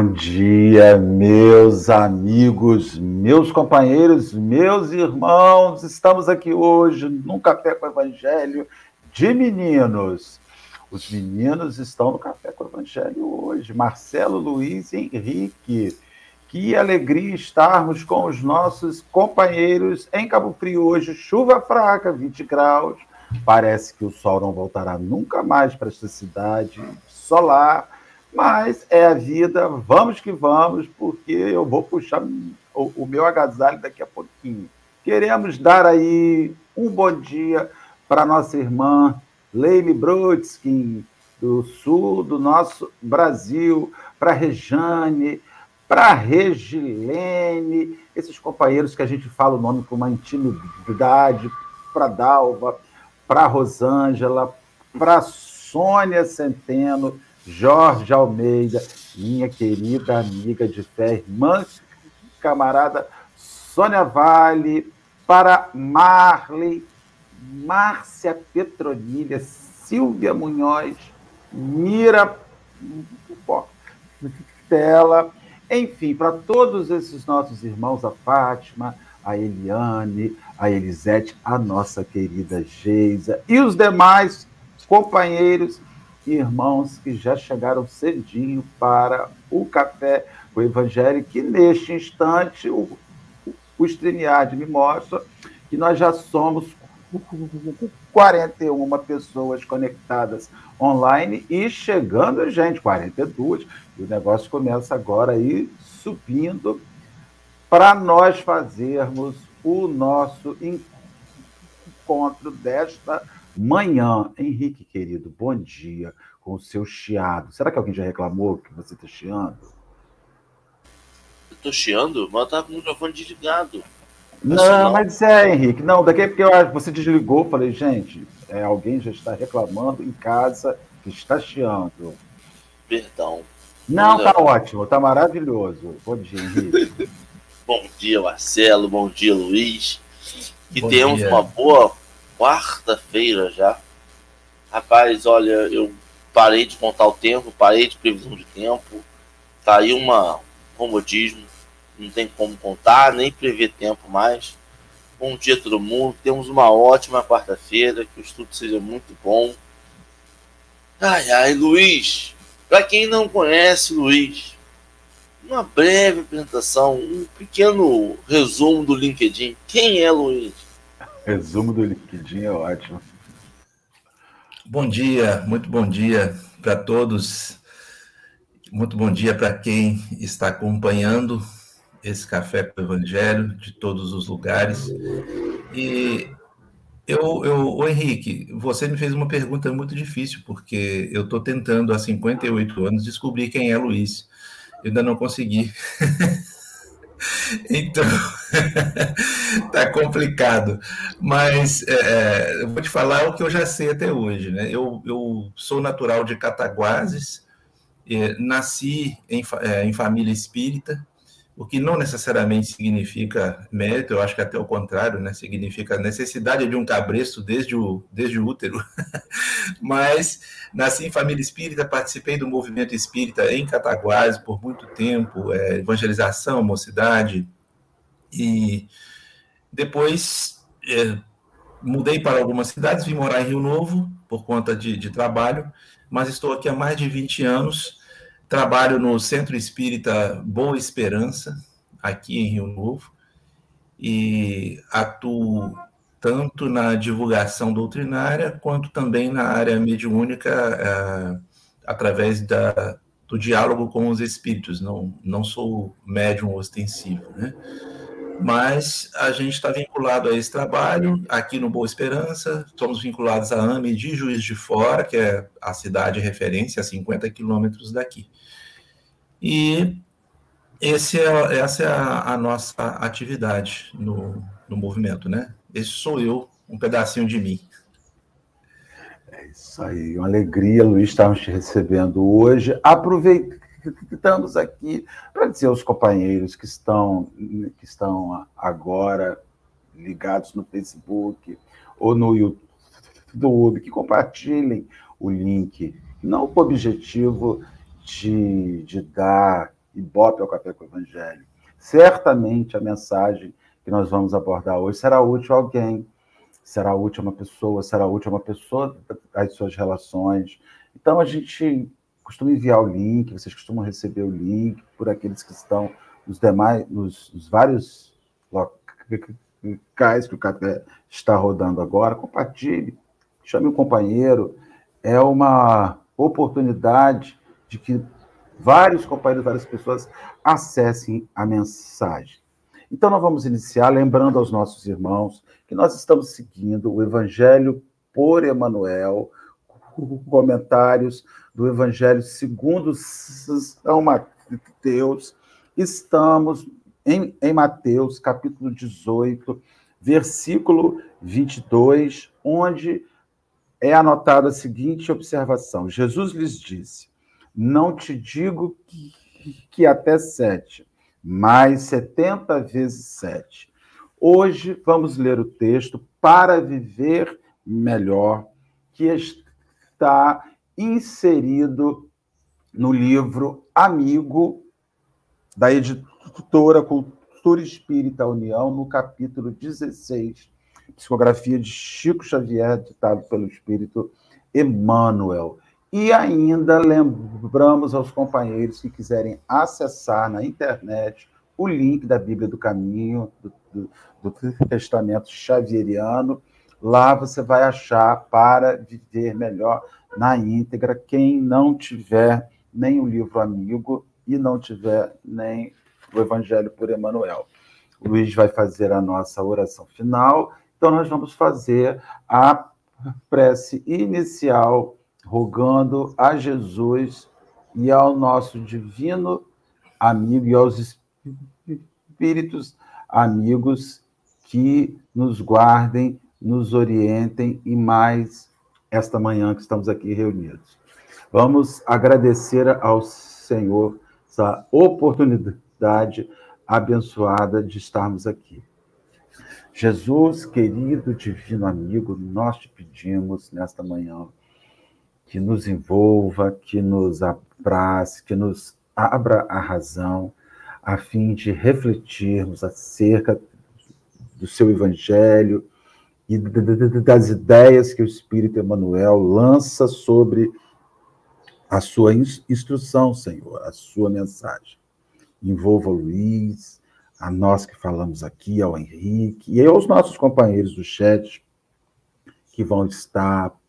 Bom dia, meus amigos, meus companheiros, meus irmãos. Estamos aqui hoje num Café com o Evangelho de meninos. Os meninos estão no Café com o Evangelho hoje. Marcelo, Luiz e Henrique. Que alegria estarmos com os nossos companheiros em Cabo Frio hoje. Chuva fraca, 20 graus. Parece que o sol não voltará nunca mais para esta cidade solar mas é a vida, vamos que vamos, porque eu vou puxar o, o meu agasalho daqui a pouquinho. Queremos dar aí um bom dia para nossa irmã Leile Brodskin, do sul do nosso Brasil, para Rejane, para Regilene, esses companheiros que a gente fala o nome com uma intimidade, para Dalva, para Rosângela, para Sônia Centeno, Jorge Almeida, minha querida amiga de fé, irmã, camarada Sônia Vale, para Marley, Márcia Petronilha, Silvia Munhoz, Mira Portela, enfim, para todos esses nossos irmãos, a Fátima, a Eliane, a Elisete, a nossa querida Geisa e os demais companheiros irmãos que já chegaram cedinho para o café, o Evangelho, que neste instante o, o StreamYard me mostra que nós já somos 41 pessoas conectadas online e chegando gente, 42, e o negócio começa agora aí subindo para nós fazermos o nosso encontro desta Manhã, Henrique querido, bom dia com o seu chiado. Será que alguém já reclamou que você está chiando? Eu tô chiando? Mas tá com o microfone desligado. Não, não, mas é, Henrique. Não, daqui é porque eu, você desligou. Falei, gente, é, alguém já está reclamando em casa que está chiando. Perdão. Não, tá ótimo, tá maravilhoso. Bom dia, Henrique. bom dia, Marcelo. Bom dia, Luiz. Que bom temos dia. uma boa quarta-feira já. Rapaz, olha, eu parei de contar o tempo, parei de previsão de tempo. Tá aí uma comodismo, não tem como contar, nem prever tempo mais. Bom dia todo mundo, temos uma ótima quarta-feira, que o estudo seja muito bom. Ai, ai, Luiz, para quem não conhece Luiz, uma breve apresentação, um pequeno resumo do LinkedIn. Quem é Luiz? Resumo do LinkedIn é ótimo. Bom dia, muito bom dia para todos. Muito bom dia para quem está acompanhando esse café com o Evangelho de todos os lugares. E eu, eu, o Henrique, você me fez uma pergunta muito difícil, porque eu estou tentando há 58 anos descobrir quem é Luiz. Eu ainda não consegui. Então, tá complicado. Mas é, é, eu vou te falar o que eu já sei até hoje. Né? Eu, eu sou natural de Cataguases, é, nasci em, é, em família espírita, o que não necessariamente significa mérito, eu acho que até o contrário, né? significa necessidade de um cabresto desde o, desde o útero. Mas nasci em família espírita, participei do movimento espírita em Cataguases por muito tempo, é, evangelização, mocidade, e depois é, mudei para algumas cidades, vim morar em Rio Novo por conta de, de trabalho, mas estou aqui há mais de 20 anos Trabalho no Centro Espírita Boa Esperança, aqui em Rio Novo, e atuo tanto na divulgação doutrinária quanto também na área mediúnica, é, através da, do diálogo com os espíritos. Não, não sou médium ostensivo, né? mas a gente está vinculado a esse trabalho aqui no Boa Esperança, somos vinculados à AME de Juiz de Fora, que é a cidade referência a 50 quilômetros daqui. E esse é, essa é a, a nossa atividade no, no movimento, né? Esse sou eu, um pedacinho de mim. É isso aí, uma alegria, Luiz, estarmos te recebendo hoje. Aproveitando estamos aqui para dizer aos companheiros que estão, que estão agora ligados no Facebook ou no YouTube que compartilhem o link, não com o objetivo de, de dar ibope ao café com o evangelho. Certamente a mensagem que nós vamos abordar hoje será útil a alguém, será útil a uma pessoa, será útil a uma pessoa às suas relações. Então a gente costuma enviar o link, vocês costumam receber o link por aqueles que estão nos demais, nos, nos vários locais que o café está rodando agora. Compartilhe, chame um companheiro. É uma oportunidade de que vários companheiros, várias pessoas acessem a mensagem. Então, nós vamos iniciar lembrando aos nossos irmãos que nós estamos seguindo o Evangelho por Emanuel, comentários do Evangelho segundo São Mateus. Estamos em, em Mateus, capítulo 18, versículo 22, onde é anotada a seguinte observação: Jesus lhes disse: Não te digo que, que até sete, mas setenta vezes sete. Hoje vamos ler o texto para viver melhor, que está inserido no livro Amigo da editora Cultura Espírita União, no capítulo 16, psicografia de Chico Xavier, ditado pelo Espírito Emmanuel. E ainda lembramos aos companheiros que quiserem acessar na internet o link da Bíblia do Caminho, do, do, do Testamento Xavieriano. Lá você vai achar para viver melhor na íntegra. Quem não tiver nem o livro amigo e não tiver nem o Evangelho por Emmanuel. O Luiz vai fazer a nossa oração final então, nós vamos fazer a prece inicial, rogando a Jesus e ao nosso divino amigo e aos espíritos amigos que nos guardem, nos orientem e mais esta manhã que estamos aqui reunidos. Vamos agradecer ao Senhor essa oportunidade abençoada de estarmos aqui. Jesus, querido divino amigo, nós te pedimos nesta manhã que nos envolva, que nos abrace, que nos abra a razão, a fim de refletirmos acerca do seu evangelho e das ideias que o Espírito Emmanuel lança sobre a sua instrução, Senhor, a sua mensagem. Envolva o Luiz, a nós que falamos aqui, ao Henrique e aos nossos companheiros do chat que vão estar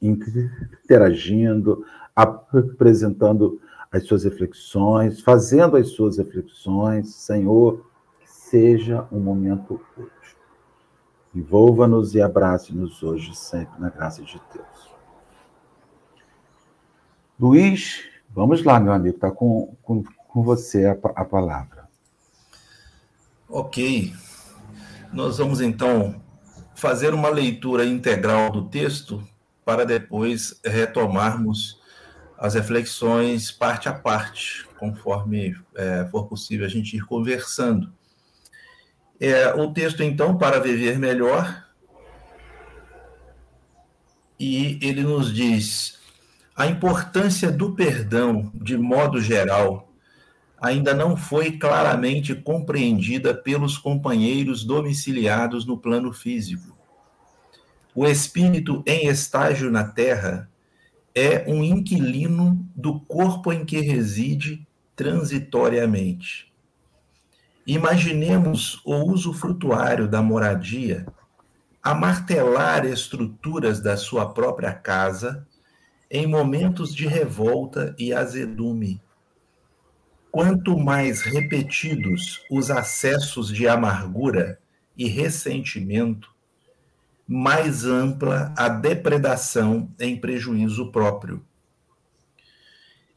interagindo, apresentando as suas reflexões, fazendo as suas reflexões. Senhor, que seja um momento útil. Envolva-nos e abrace-nos hoje, sempre, na graça de Deus. Luiz, vamos lá, meu amigo, está com, com, com você a, a palavra. Ok. Nós vamos então fazer uma leitura integral do texto para depois retomarmos as reflexões parte a parte, conforme é, for possível a gente ir conversando. É, o texto, então, para viver melhor, e ele nos diz a importância do perdão, de modo geral, ainda não foi claramente compreendida pelos companheiros domiciliados no plano físico. O espírito em estágio na Terra é um inquilino do corpo em que reside transitoriamente. Imaginemos o uso frutuário da moradia a martelar estruturas da sua própria casa em momentos de revolta e azedume Quanto mais repetidos os acessos de amargura e ressentimento, mais ampla a depredação em prejuízo próprio.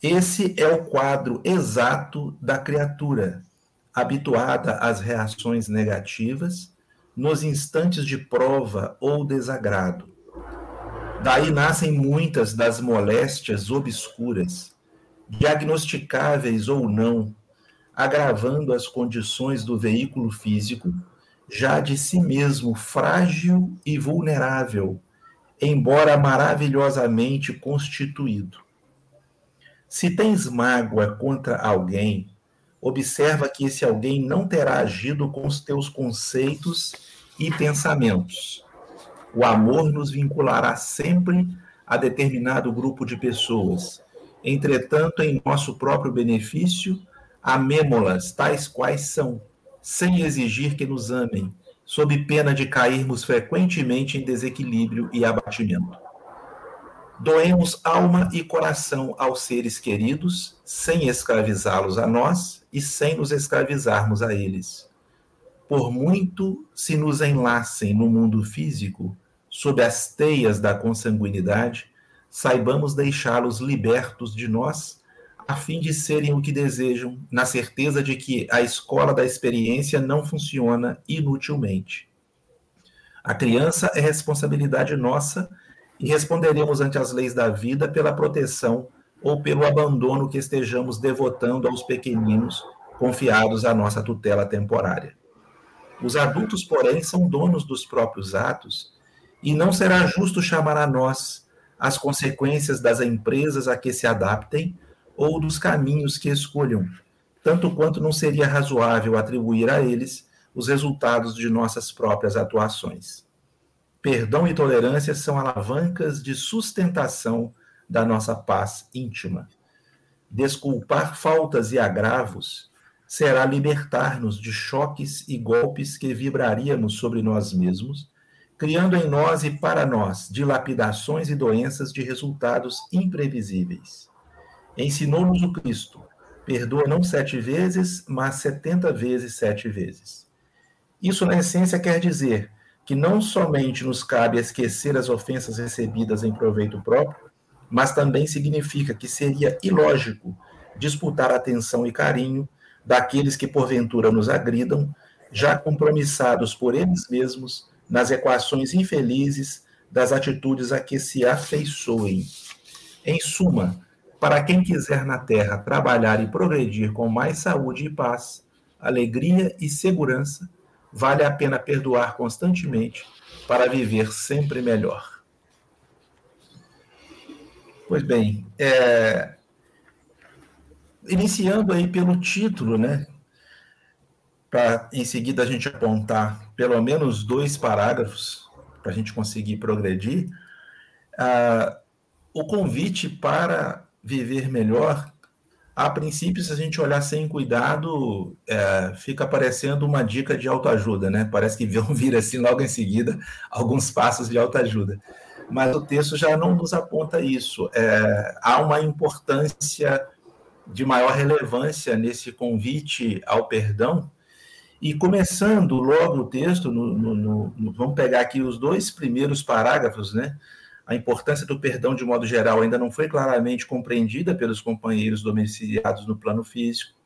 Esse é o quadro exato da criatura, habituada às reações negativas nos instantes de prova ou desagrado. Daí nascem muitas das moléstias obscuras diagnosticáveis ou não, agravando as condições do veículo físico, já de si mesmo frágil e vulnerável, embora maravilhosamente constituído. Se tens mágoa contra alguém, observa que esse alguém não terá agido com os teus conceitos e pensamentos. O amor nos vinculará sempre a determinado grupo de pessoas. Entretanto, em nosso próprio benefício, amemo-las tais quais são, sem exigir que nos amem, sob pena de cairmos frequentemente em desequilíbrio e abatimento. Doemos alma e coração aos seres queridos, sem escravizá-los a nós e sem nos escravizarmos a eles. Por muito se nos enlacem no mundo físico, sob as teias da consanguinidade, saibamos deixá-los libertos de nós, a fim de serem o que desejam, na certeza de que a escola da experiência não funciona inutilmente. A criança é responsabilidade nossa e responderemos ante as leis da vida pela proteção ou pelo abandono que estejamos devotando aos pequeninos confiados à nossa tutela temporária. Os adultos, porém, são donos dos próprios atos e não será justo chamar a nós as consequências das empresas a que se adaptem ou dos caminhos que escolham, tanto quanto não seria razoável atribuir a eles os resultados de nossas próprias atuações. Perdão e tolerância são alavancas de sustentação da nossa paz íntima. Desculpar faltas e agravos será libertar-nos de choques e golpes que vibraríamos sobre nós mesmos, criando em nós e para nós dilapidações e doenças de resultados imprevisíveis. Ensinou-nos o Cristo: perdoa não sete vezes, mas setenta vezes sete vezes. Isso, na essência, quer dizer que não somente nos cabe esquecer as ofensas recebidas em proveito próprio, mas também significa que seria ilógico disputar atenção e carinho daqueles que porventura nos agridam, já compromissados por eles mesmos nas equações infelizes das atitudes a que se afeiçoem. Em suma, para quem quiser na terra trabalhar e progredir com mais saúde e paz, alegria e segurança, vale a pena perdoar constantemente para viver sempre melhor. Pois bem, é... iniciando aí pelo título, né? Para em seguida a gente apontar pelo menos dois parágrafos para a gente conseguir progredir. Ah, o convite para viver melhor a princípio, se a gente olhar sem cuidado, é, fica parecendo uma dica de autoajuda, né? Parece que vão vir assim logo em seguida alguns passos de autoajuda. Mas o texto já não nos aponta isso. É, há uma importância de maior relevância nesse convite ao perdão. E começando logo o texto, no, no, no, vamos pegar aqui os dois primeiros parágrafos, né? A importância do perdão, de modo geral, ainda não foi claramente compreendida pelos companheiros domiciliados no plano físico.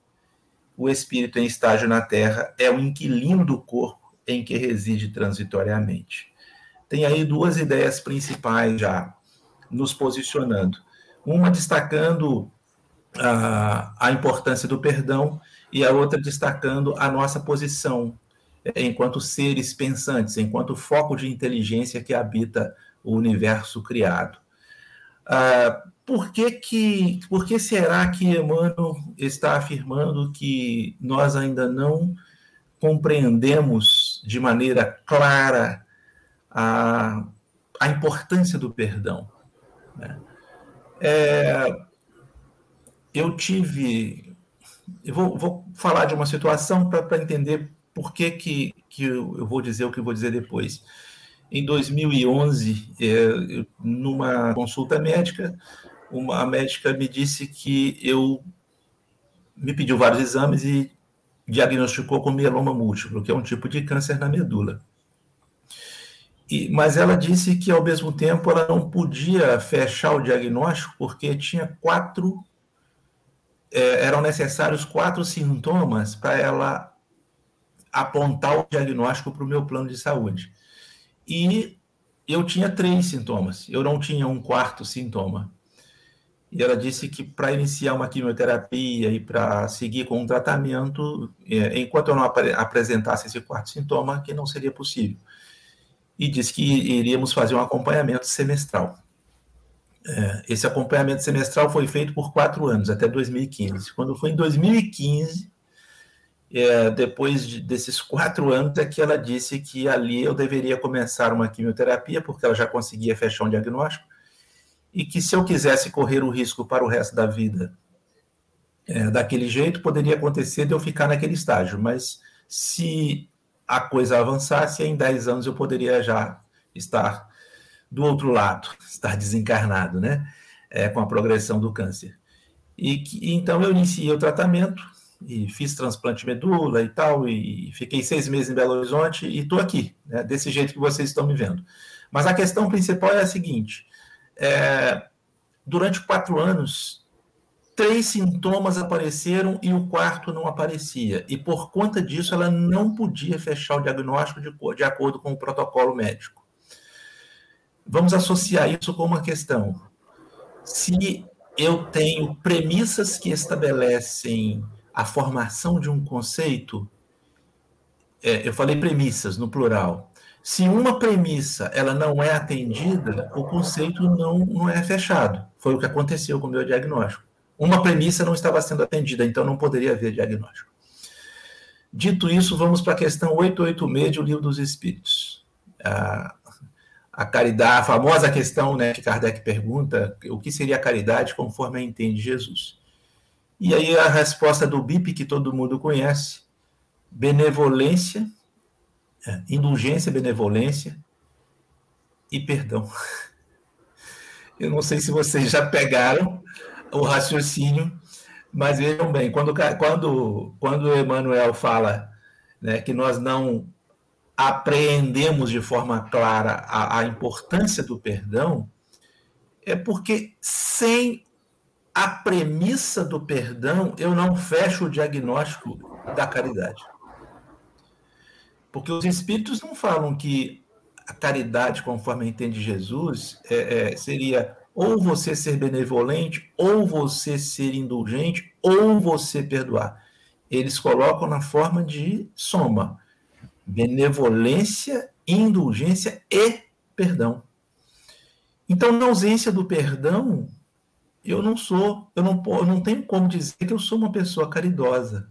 O espírito em estágio na Terra é o inquilino do corpo em que reside transitoriamente. Tem aí duas ideias principais já nos posicionando. Uma destacando a, a importância do perdão e a outra destacando a nossa posição enquanto seres pensantes, enquanto foco de inteligência que habita o universo criado. Ah, por, que, que, por que será que Emmanuel está afirmando que nós ainda não compreendemos de maneira clara a, a importância do perdão? Né? É, eu tive. Eu vou, vou, falar de uma situação para entender por que, que, que eu vou dizer o que eu vou dizer depois. Em 2011, é, numa consulta médica, uma médica me disse que eu me pediu vários exames e diagnosticou com mieloma múltiplo, que é um tipo de câncer na medula. E, mas ela disse que, ao mesmo tempo, ela não podia fechar o diagnóstico porque tinha quatro. É, eram necessários quatro sintomas para ela apontar o diagnóstico para o meu plano de saúde. E eu tinha três sintomas, eu não tinha um quarto sintoma. E ela disse que para iniciar uma quimioterapia e para seguir com um tratamento, é, enquanto eu não ap apresentasse esse quarto sintoma, que não seria possível. E disse que iríamos fazer um acompanhamento semestral. É, esse acompanhamento semestral foi feito por quatro anos, até 2015. Quando foi em 2015, é, depois de, desses quatro anos, é que ela disse que ali eu deveria começar uma quimioterapia, porque ela já conseguia fechar um diagnóstico, e que se eu quisesse correr o risco para o resto da vida é, daquele jeito, poderia acontecer de eu ficar naquele estágio, mas se a coisa avançasse, em 10 anos eu poderia já estar do outro lado, estar desencarnado, né? É, com a progressão do câncer. E, que, então eu iniciei o tratamento e fiz transplante de medula e tal, e fiquei seis meses em Belo Horizonte e estou aqui, né, desse jeito que vocês estão me vendo. Mas a questão principal é a seguinte: é, durante quatro anos, três sintomas apareceram e o quarto não aparecia. E por conta disso, ela não podia fechar o diagnóstico de, de acordo com o protocolo médico. Vamos associar isso com uma questão. Se eu tenho premissas que estabelecem a formação de um conceito, é, eu falei premissas no plural. Se uma premissa ela não é atendida, o conceito não, não é fechado. Foi o que aconteceu com o meu diagnóstico. Uma premissa não estava sendo atendida, então não poderia haver diagnóstico. Dito isso, vamos para a questão 886 do Livro dos Espíritos. Ah, a caridade, a famosa questão né, que Kardec pergunta, o que seria a caridade conforme a entende Jesus? E aí a resposta do BIP, que todo mundo conhece, benevolência, é, indulgência, benevolência e perdão. Eu não sei se vocês já pegaram o raciocínio, mas vejam bem, quando, quando, quando Emmanuel fala né, que nós não apreendemos de forma clara a, a importância do perdão, é porque sem a premissa do perdão, eu não fecho o diagnóstico da caridade. Porque os espíritos não falam que a caridade, conforme entende Jesus, é, é, seria ou você ser benevolente, ou você ser indulgente, ou você perdoar. Eles colocam na forma de soma benevolência, indulgência e perdão. Então, na ausência do perdão, eu não sou, eu não, eu não tenho como dizer que eu sou uma pessoa caridosa.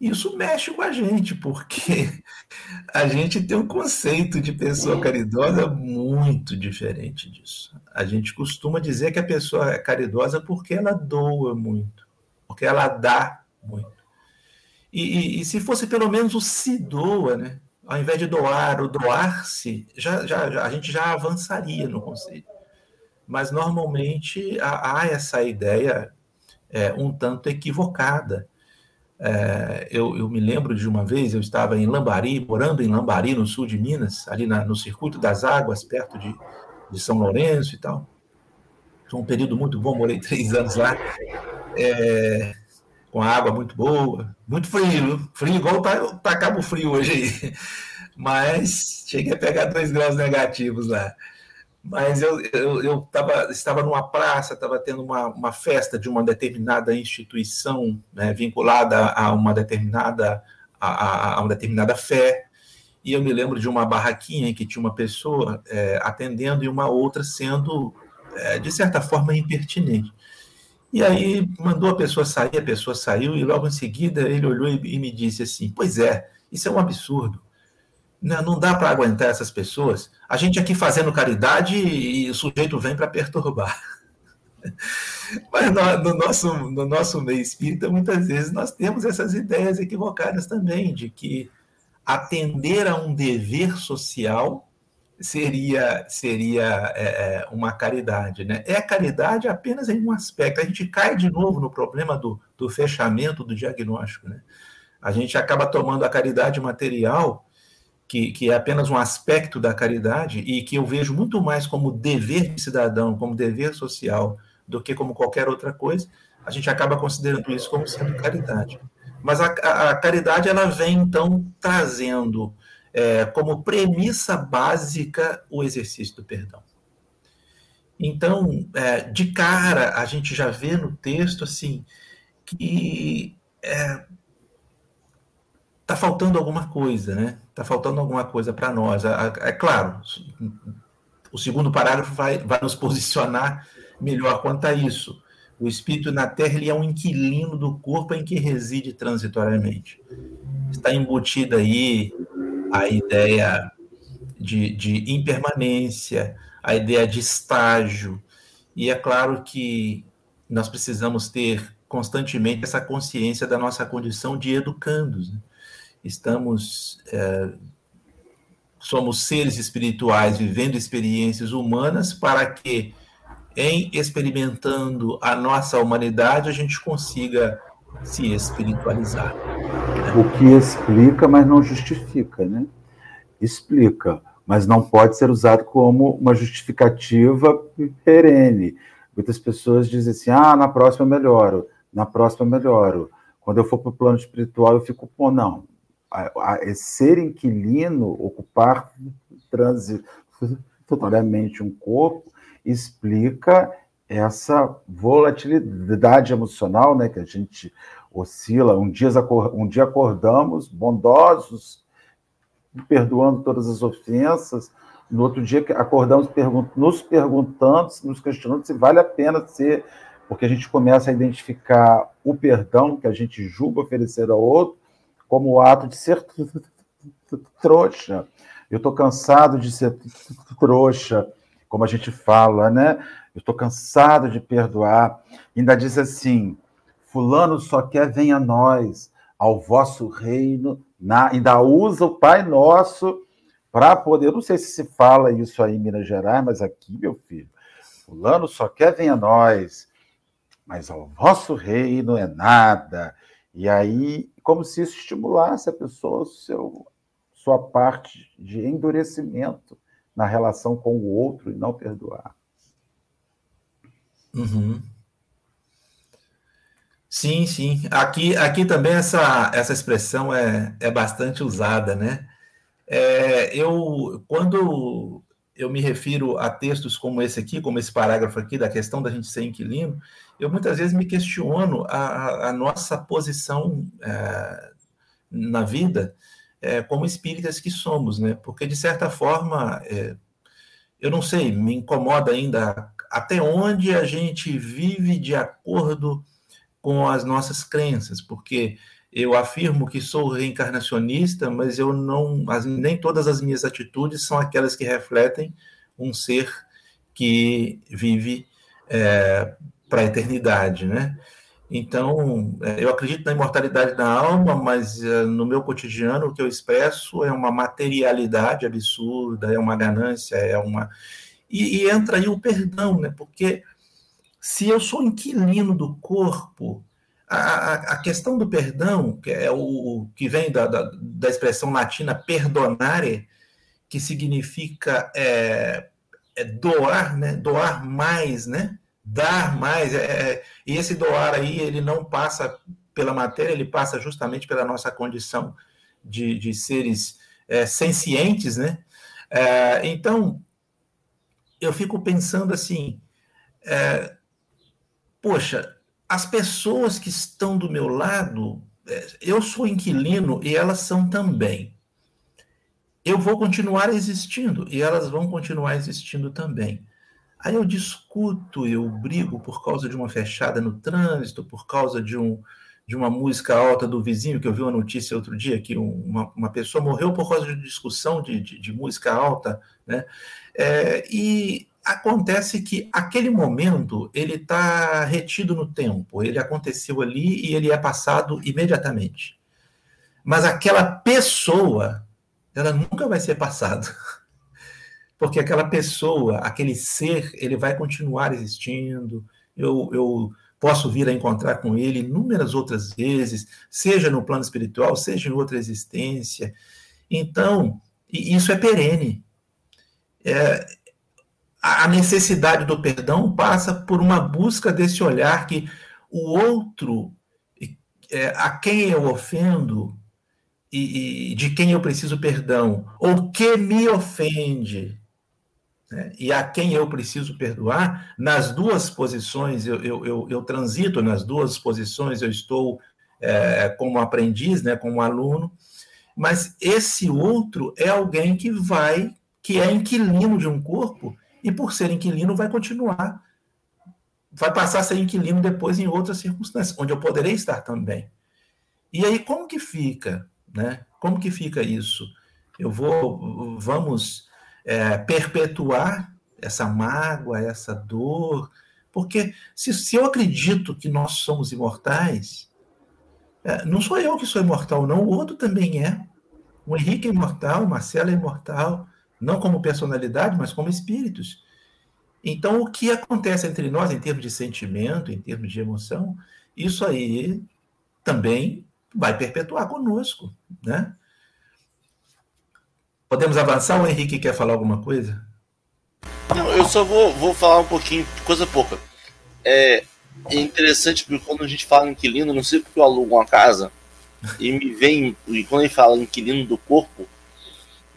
Isso mexe com a gente, porque a gente tem um conceito de pessoa caridosa muito diferente disso. A gente costuma dizer que a pessoa é caridosa porque ela doa muito, porque ela dá muito. E, e, e, se fosse pelo menos o se doa, né? ao invés de doar, o doar-se, já, já, já, a gente já avançaria no conceito. Mas normalmente há, há essa ideia é, um tanto equivocada. É, eu, eu, me lembro de uma vez, eu estava em Lambari, morando em Lambari, no sul de Minas, ali na, no Circuito das Águas, perto de, de São Lourenço e tal. Foi um período muito bom, morei três anos lá. É, com água muito boa, muito frio, frio igual tá, tá Cabo Frio hoje aí. Mas cheguei a pegar dois graus negativos lá. Mas eu, eu, eu tava, estava numa praça, estava tendo uma, uma festa de uma determinada instituição né, vinculada a uma determinada a, a, uma determinada fé. E eu me lembro de uma barraquinha em que tinha uma pessoa é, atendendo e uma outra sendo, é, de certa forma, impertinente. E aí mandou a pessoa sair, a pessoa saiu, e logo em seguida ele olhou e me disse assim: Pois é, isso é um absurdo. Não, não dá para aguentar essas pessoas. A gente aqui fazendo caridade e o sujeito vem para perturbar. Mas no, no, nosso, no nosso meio espírita, muitas vezes nós temos essas ideias equivocadas também, de que atender a um dever social seria seria é, é, uma caridade, né? É caridade apenas em um aspecto. A gente cai de novo no problema do, do fechamento do diagnóstico, né? A gente acaba tomando a caridade material, que, que é apenas um aspecto da caridade e que eu vejo muito mais como dever de cidadão, como dever social, do que como qualquer outra coisa. A gente acaba considerando isso como sendo caridade. Mas a, a, caridade ela vem então trazendo é, como premissa básica o exercício do perdão. Então, é, de cara, a gente já vê no texto assim que é, tá faltando alguma coisa, né? Tá faltando alguma coisa para nós. É, é claro, o segundo parágrafo vai, vai nos posicionar melhor quanto a isso. O espírito na Terra ele é um inquilino do corpo em que reside transitoriamente. Está embutida aí a ideia de, de impermanência, a ideia de estágio. E é claro que nós precisamos ter constantemente essa consciência da nossa condição de educandos. Né? Estamos. É, somos seres espirituais vivendo experiências humanas para que, em experimentando a nossa humanidade, a gente consiga se espiritualizar. O que explica, mas não justifica, né? Explica, mas não pode ser usado como uma justificativa perene. Muitas pessoas dizem assim: ah, na próxima eu melhoro, na próxima eu melhoro. Quando eu for para o plano espiritual, eu fico, pô, não. A, a, ser inquilino, ocupar transitoriamente um corpo, explica essa volatilidade emocional, né, que a gente oscila. Um dia, um dia acordamos bondosos, perdoando todas as ofensas, no outro dia acordamos nos perguntando, nos questionando se vale a pena ser, porque a gente começa a identificar o perdão que a gente julga oferecer ao outro como o ato de ser trouxa. Eu estou cansado de ser trouxa, como a gente fala, né? Eu estou cansado de perdoar. Ainda diz assim: Fulano só quer venha a nós, ao vosso reino. Na, ainda usa o Pai Nosso para poder. Não sei se se fala isso aí em Minas Gerais, mas aqui, meu filho, Fulano só quer venha a nós, mas ao vosso reino é nada. E aí, como se isso estimulasse a pessoa, seu, sua parte de endurecimento na relação com o outro e não perdoar. Uhum. Sim, sim. Aqui, aqui também essa, essa expressão é, é bastante usada, né? É, eu, quando eu me refiro a textos como esse aqui, como esse parágrafo aqui, da questão da gente ser inquilino, eu muitas vezes me questiono a, a nossa posição é, na vida é, como espíritas que somos, né? Porque, de certa forma, é, eu não sei, me incomoda ainda até onde a gente vive de acordo com as nossas crenças, porque eu afirmo que sou reencarnacionista, mas eu não, as, nem todas as minhas atitudes são aquelas que refletem um ser que vive é, para a eternidade, né? Então, é, eu acredito na imortalidade da alma, mas é, no meu cotidiano o que eu expresso é uma materialidade absurda, é uma ganância, é uma e, e entra aí o perdão, né? Porque se eu sou inquilino do corpo, a, a questão do perdão, que é o que vem da, da, da expressão latina perdonare, que significa é, é doar, né? Doar mais, né? Dar mais. É, é, e esse doar aí, ele não passa pela matéria, ele passa justamente pela nossa condição de, de seres é, sencientes, né? É, então, eu fico pensando assim, é, poxa, as pessoas que estão do meu lado, é, eu sou inquilino e elas são também. Eu vou continuar existindo e elas vão continuar existindo também. Aí eu discuto, eu brigo por causa de uma fechada no trânsito, por causa de, um, de uma música alta do vizinho, que eu vi uma notícia outro dia, que uma, uma pessoa morreu por causa de discussão de, de, de música alta, né? É, e acontece que aquele momento ele está retido no tempo, ele aconteceu ali e ele é passado imediatamente. Mas aquela pessoa, ela nunca vai ser passada. Porque aquela pessoa, aquele ser, ele vai continuar existindo. Eu, eu posso vir a encontrar com ele inúmeras outras vezes, seja no plano espiritual, seja em outra existência. Então, isso é perene. É, a necessidade do perdão passa por uma busca desse olhar que o outro, é, a quem eu ofendo e, e, de quem eu preciso perdão, ou que me ofende, né, e a quem eu preciso perdoar, nas duas posições, eu, eu, eu, eu transito nas duas posições, eu estou é, como aprendiz, né, como aluno, mas esse outro é alguém que vai que é inquilino de um corpo e, por ser inquilino, vai continuar, vai passar a ser inquilino depois em outras circunstâncias, onde eu poderei estar também. E aí, como que fica? Né? Como que fica isso? Eu vou, vamos é, perpetuar essa mágoa, essa dor, porque se, se eu acredito que nós somos imortais, é, não sou eu que sou imortal, não, o outro também é. O Henrique é imortal, o Marcelo é imortal, não como personalidade, mas como espíritos. Então, o que acontece entre nós em termos de sentimento, em termos de emoção, isso aí também vai perpetuar conosco, né? Podemos avançar? O Henrique quer falar alguma coisa? Não, eu só vou, vou falar um pouquinho, coisa pouca. É, é interessante porque quando a gente fala inquilino, não sei porque eu alugo uma casa, e me vem, e quando gente fala inquilino do corpo,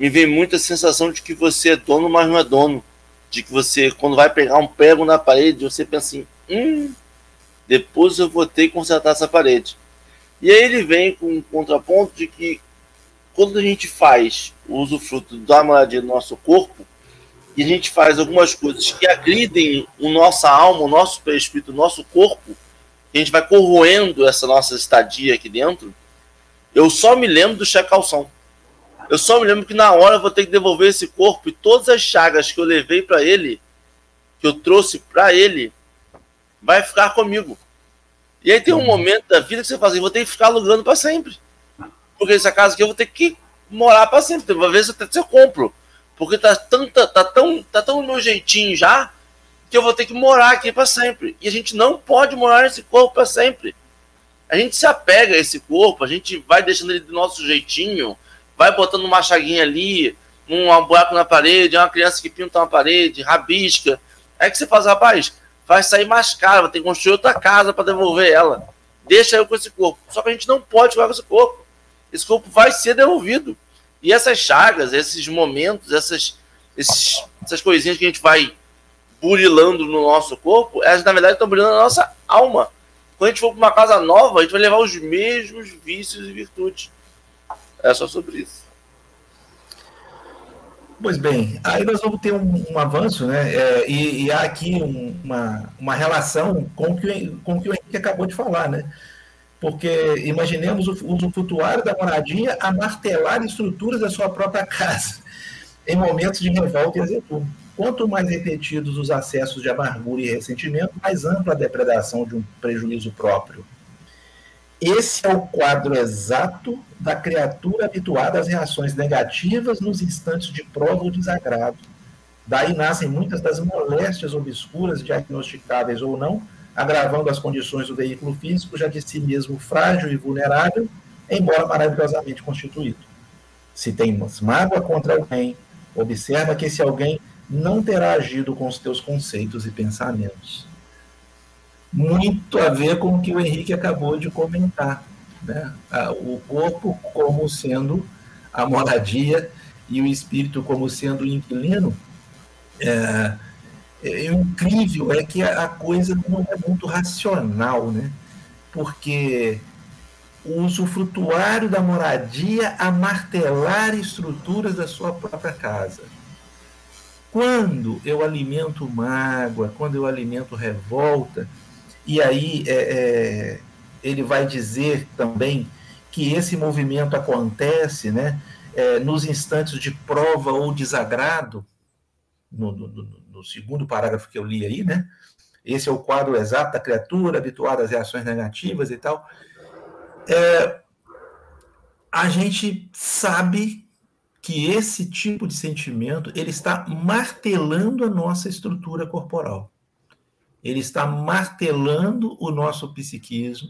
me vem muita sensação de que você é dono, mas não é dono. De que você, quando vai pegar um prego na parede, você pensa assim, hum, depois eu vou ter que consertar essa parede. E aí ele vem com um contraponto de que quando a gente faz o usufruto da moradia do nosso corpo, e a gente faz algumas coisas que agridem o nossa alma, o nosso espírito, o nosso corpo, a gente vai corroendo essa nossa estadia aqui dentro, eu só me lembro do cheque calção. Eu só me lembro que na hora eu vou ter que devolver esse corpo e todas as chagas que eu levei para ele, que eu trouxe para ele, vai ficar comigo. E aí tem um momento da vida que você fala assim, vou ter que ficar alugando para sempre. Porque essa casa aqui eu vou ter que morar para sempre. Uma vez até eu compro. Porque tá, tanta, tá, tão, tá tão meu jeitinho já que eu vou ter que morar aqui para sempre. E a gente não pode morar nesse corpo para sempre. A gente se apega a esse corpo, a gente vai deixando ele do nosso jeitinho, vai botando uma chaguinha ali, um buraco na parede, uma criança que pinta uma parede, rabisca. Aí que você faz, rapaz, vai sair mais caro, vai ter que construir outra casa para devolver ela. Deixa eu com esse corpo. Só que a gente não pode ficar com esse corpo. Esse corpo vai ser devolvido. E essas chagas, esses momentos, essas, esses, essas coisinhas que a gente vai burilando no nosso corpo, elas na verdade estão burilando na nossa alma. Quando a gente for para uma casa nova, a gente vai levar os mesmos vícios e virtudes. É só sobre isso. Pois bem, aí nós vamos ter um, um avanço, né? É, e, e, há aqui um, uma, uma relação com o, que, com o que o Henrique acabou de falar, né? Porque imaginemos o usufrutuário da moradia a martelar estruturas da sua própria casa em momentos de revolta e execução. Quanto mais repetidos os acessos de amargura e ressentimento, mais ampla a depredação de um prejuízo próprio. Esse é o quadro exato da criatura habituada às reações negativas nos instantes de prova ou desagrado. Daí nascem muitas das moléstias obscuras, diagnosticáveis ou não, agravando as condições do veículo físico, já de si mesmo frágil e vulnerável, embora maravilhosamente constituído. Se tens mágoa contra alguém, observa que esse alguém não terá agido com os teus conceitos e pensamentos muito a ver com o que o Henrique acabou de comentar. Né? O corpo como sendo a moradia e o espírito como sendo o inquilino. É, é, incrível é que a, coisa não é muito racional, né? porque o usufrutuário da moradia a martelar estruturas da sua própria casa. Quando eu alimento mágoa, quando eu alimento revolta, e aí é, é, ele vai dizer também que esse movimento acontece né, é, nos instantes de prova ou desagrado, no, no, no, segundo parágrafo que eu li aí, né? Esse é o quadro exato da criatura, habituada às reações negativas e tal. É, a gente sabe que esse tipo de sentimento ele está martelando a nossa estrutura corporal ele está martelando o nosso psiquismo,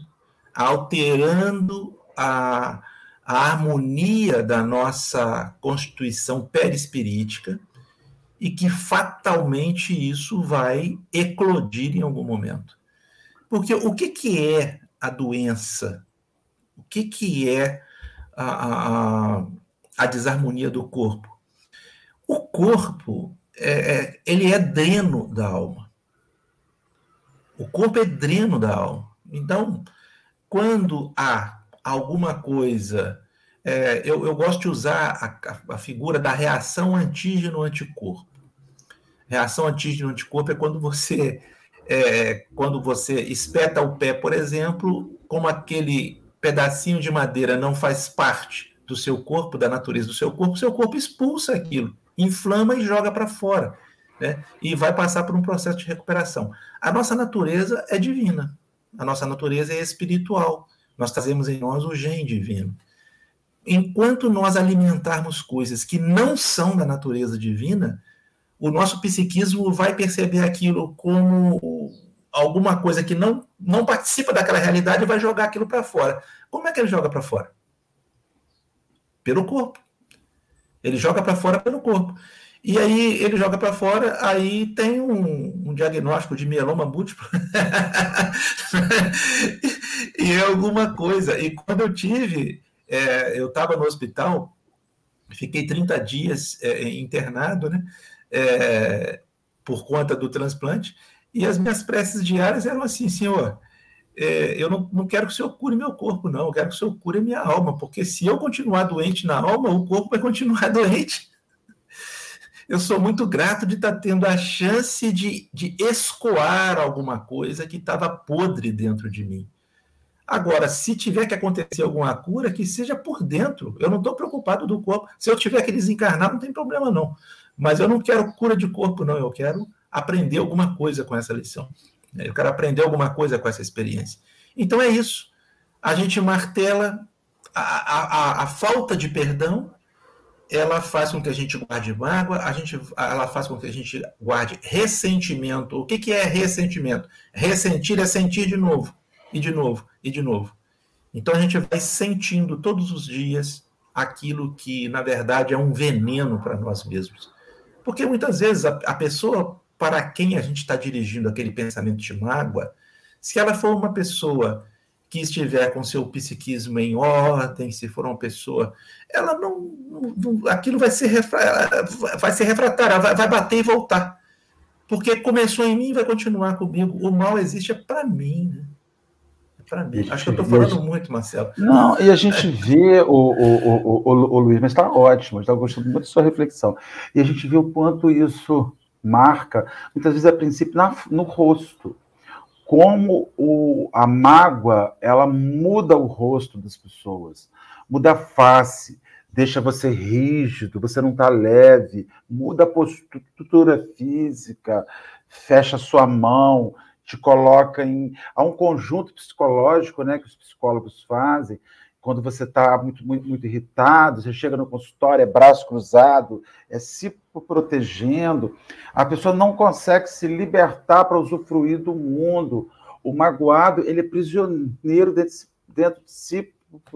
alterando a, a harmonia da nossa constituição perispirítica e que fatalmente isso vai eclodir em algum momento. Porque o que, que é a doença? O que, que é a, a, a desarmonia do corpo? O corpo é, é ele é dreno da alma. O corpo é dreno da alma. Então, quando há alguma coisa é, eu, eu, gosto de usar a, a, figura da reação antígeno-anticorpo. Reação antígeno-anticorpo é quando você é, quando você espeta o pé, por exemplo, como aquele pedacinho de madeira não faz parte do seu corpo, da natureza do seu corpo, seu corpo expulsa aquilo, inflama e joga para fora, né? E vai passar por um processo de recuperação. A nossa natureza é divina, a nossa natureza é espiritual. Nós trazemos em nós o gene divino. Enquanto nós alimentarmos coisas que não são da natureza divina, o nosso psiquismo vai perceber aquilo como alguma coisa que não, não participa daquela realidade e vai jogar aquilo para fora. Como é que ele joga para fora? Pelo corpo. Ele joga para fora pelo corpo. E aí ele joga para fora, aí tem um, um, diagnóstico de mieloma múltiplo e é alguma coisa. E quando eu tive, é, eu estava no hospital, fiquei 30 dias é, internado, né? É, por conta do transplante, e as minhas preces diárias eram assim, Senhor, é, eu não, não, quero que o Senhor cure meu corpo, não, eu quero que o Senhor cure minha alma, porque se eu continuar doente na alma, o corpo vai continuar doente. Eu sou muito grato de estar tendo a chance de, de escoar alguma coisa que estava podre dentro de mim. Agora, se tiver que acontecer alguma cura, que seja por dentro. Eu não estou preocupado do corpo. Se eu tiver que desencarnar, não tem problema, não. Mas eu não quero cura de corpo, não. Eu quero aprender alguma coisa com essa lição. Eu quero aprender alguma coisa com essa experiência. Então é isso. A gente martela a, a, a, falta de perdão, ela faz com que a gente guarde mágoa, a gente, ela faz com que a gente guarde ressentimento. O que, que é ressentimento? Ressentir é sentir de novo, e de novo, e de novo. Então a gente vai sentindo todos os dias aquilo que, na verdade, é um veneno para nós mesmos. Porque muitas vezes a, a pessoa para quem a gente está dirigindo aquele pensamento de mágoa, se ela for uma pessoa que estiver com seu psiquismo em ordem, se for uma pessoa, ela não, não aquilo vai ser vai ser refratário, vai, vai bater e voltar, porque começou em mim, vai continuar comigo. O mal existe é para mim, né? É para mim. Acho que eu estou falando muito, Marcelo. Não, e a gente vê o, o, o, o, o Luiz, mas está ótimo, está gostando muito da sua reflexão. E a gente vê o quanto isso marca, muitas vezes a princípio no rosto. Como o, a mágoa, ela muda o rosto das pessoas, muda a face, deixa você rígido, você não está leve, muda a postura física, fecha sua mão, te coloca em. Há um conjunto psicológico né, que os psicólogos fazem, quando você está muito, muito, muito irritado, você chega no consultório, é braço cruzado, é se protegendo, a pessoa não consegue se libertar para usufruir do mundo. O magoado, ele é prisioneiro dentro, dentro de si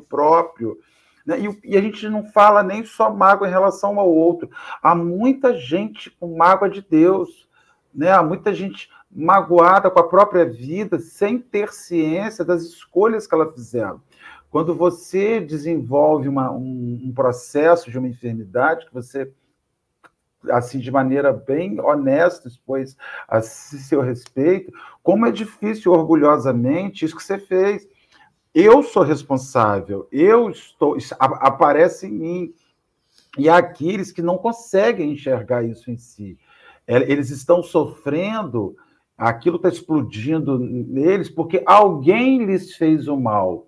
próprio. Né? E, e, a gente não fala nem só mágoa em relação ao outro. Há muita gente com mágoa de Deus, né? há muita gente magoada com a própria vida, sem ter ciência das escolhas que ela fizeram. Quando você desenvolve uma, um, um processo de uma enfermidade que você assim de maneira bem honesta expôs a seu respeito, como é difícil orgulhosamente isso que você fez. Eu sou responsável, eu estou, aparece em mim. E há aqueles que não conseguem enxergar isso em si. É, eles estão sofrendo, aquilo está explodindo neles porque alguém lhes fez o mal.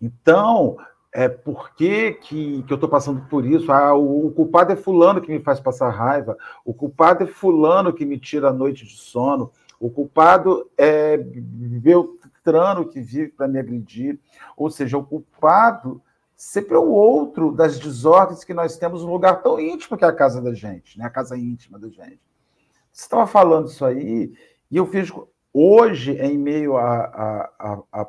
Então, é por que, que, que eu estou passando por isso? Ah, o, o, culpado é fulano que me faz passar raiva, o culpado é fulano que me tira a noite de sono, o culpado é Beltrano que vive para me agredir. Ou seja, o culpado sempre é o outro das desordens que nós temos num lugar tão íntimo que é a casa da gente, né? a casa íntima da gente. Você estava falando isso aí, e eu vejo hoje, em meio a, a, a, a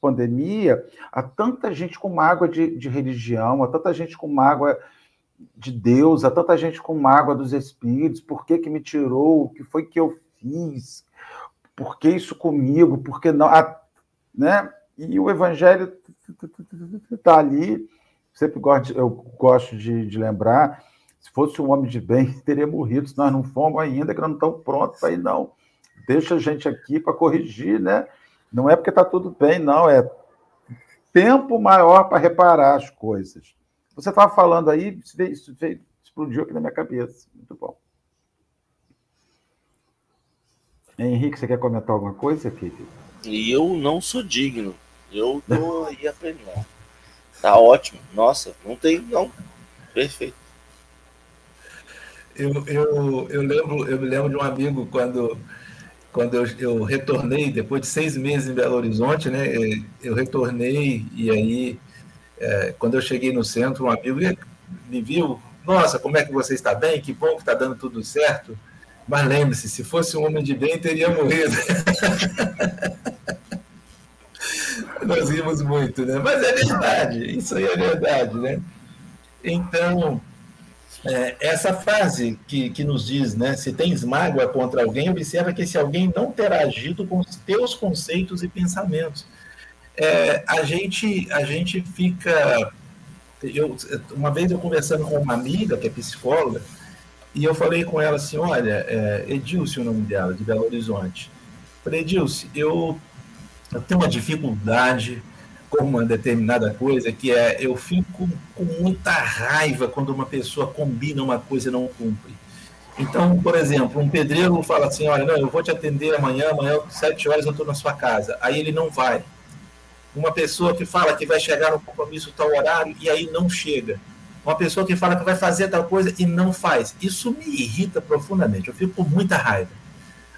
pandemia, há tanta gente com mágoa de, de religião, há tanta gente com mágoa de Deus, há tanta gente com mágoa dos espíritos, por que, que me tirou, o que foi que eu fiz, por que isso comigo, por que não, ah, né? E o evangelho está ali, sempre gosto, eu gosto de, de, lembrar, se fosse um homem de bem, teria morrido, se nós não fomos ainda, que nós não estamos prontos ir, não. Deixa a gente aqui para corrigir, né? Não é porque está tudo bem, não, é tempo maior para reparar as coisas. Você estava falando aí, isso, veio, isso veio, explodiu aqui na minha cabeça. Muito bom. Henrique, você quer comentar alguma coisa, Felipe? Eu não sou digno. Eu tô aí aprendendo. Tá ótimo. Nossa, não tem, não. Perfeito. Eu, eu, eu, lembro, eu me lembro de um amigo quando, quando eu, eu retornei, depois de seis meses em Belo Horizonte, né? Eu retornei e aí, é, quando eu cheguei no centro, um amigo me viu, nossa, como é que você está bem? Que bom que está dando tudo certo. Mas lembre-se, se fosse um homem de bem, teria morrido. Nós rimos muito, né? Mas é verdade, isso aí é verdade, né? Então, é, essa frase que, que nos diz, né? Se tens mágoa contra alguém, observa que esse alguém não terá agido com os teus conceitos e pensamentos. É, a gente a gente fica eu, uma vez eu conversando com uma amiga que é psicóloga e eu falei com ela assim, olha, é, Edilce o nome dela, de Belo Horizonte. Falei, Edilce, eu, eu tenho uma dificuldade com uma determinada coisa, que é eu fico com muita raiva quando uma pessoa combina uma coisa e não cumpre. Então, por exemplo, um pedreiro fala assim, olha, não, eu vou te atender amanhã, amanhã, sete horas eu estou na sua casa. Aí ele não vai. Uma pessoa que fala que vai chegar no compromisso tal horário e aí não chega uma pessoa que fala que vai fazer tal coisa e não faz. Isso me irrita profundamente. Eu fico com muita raiva.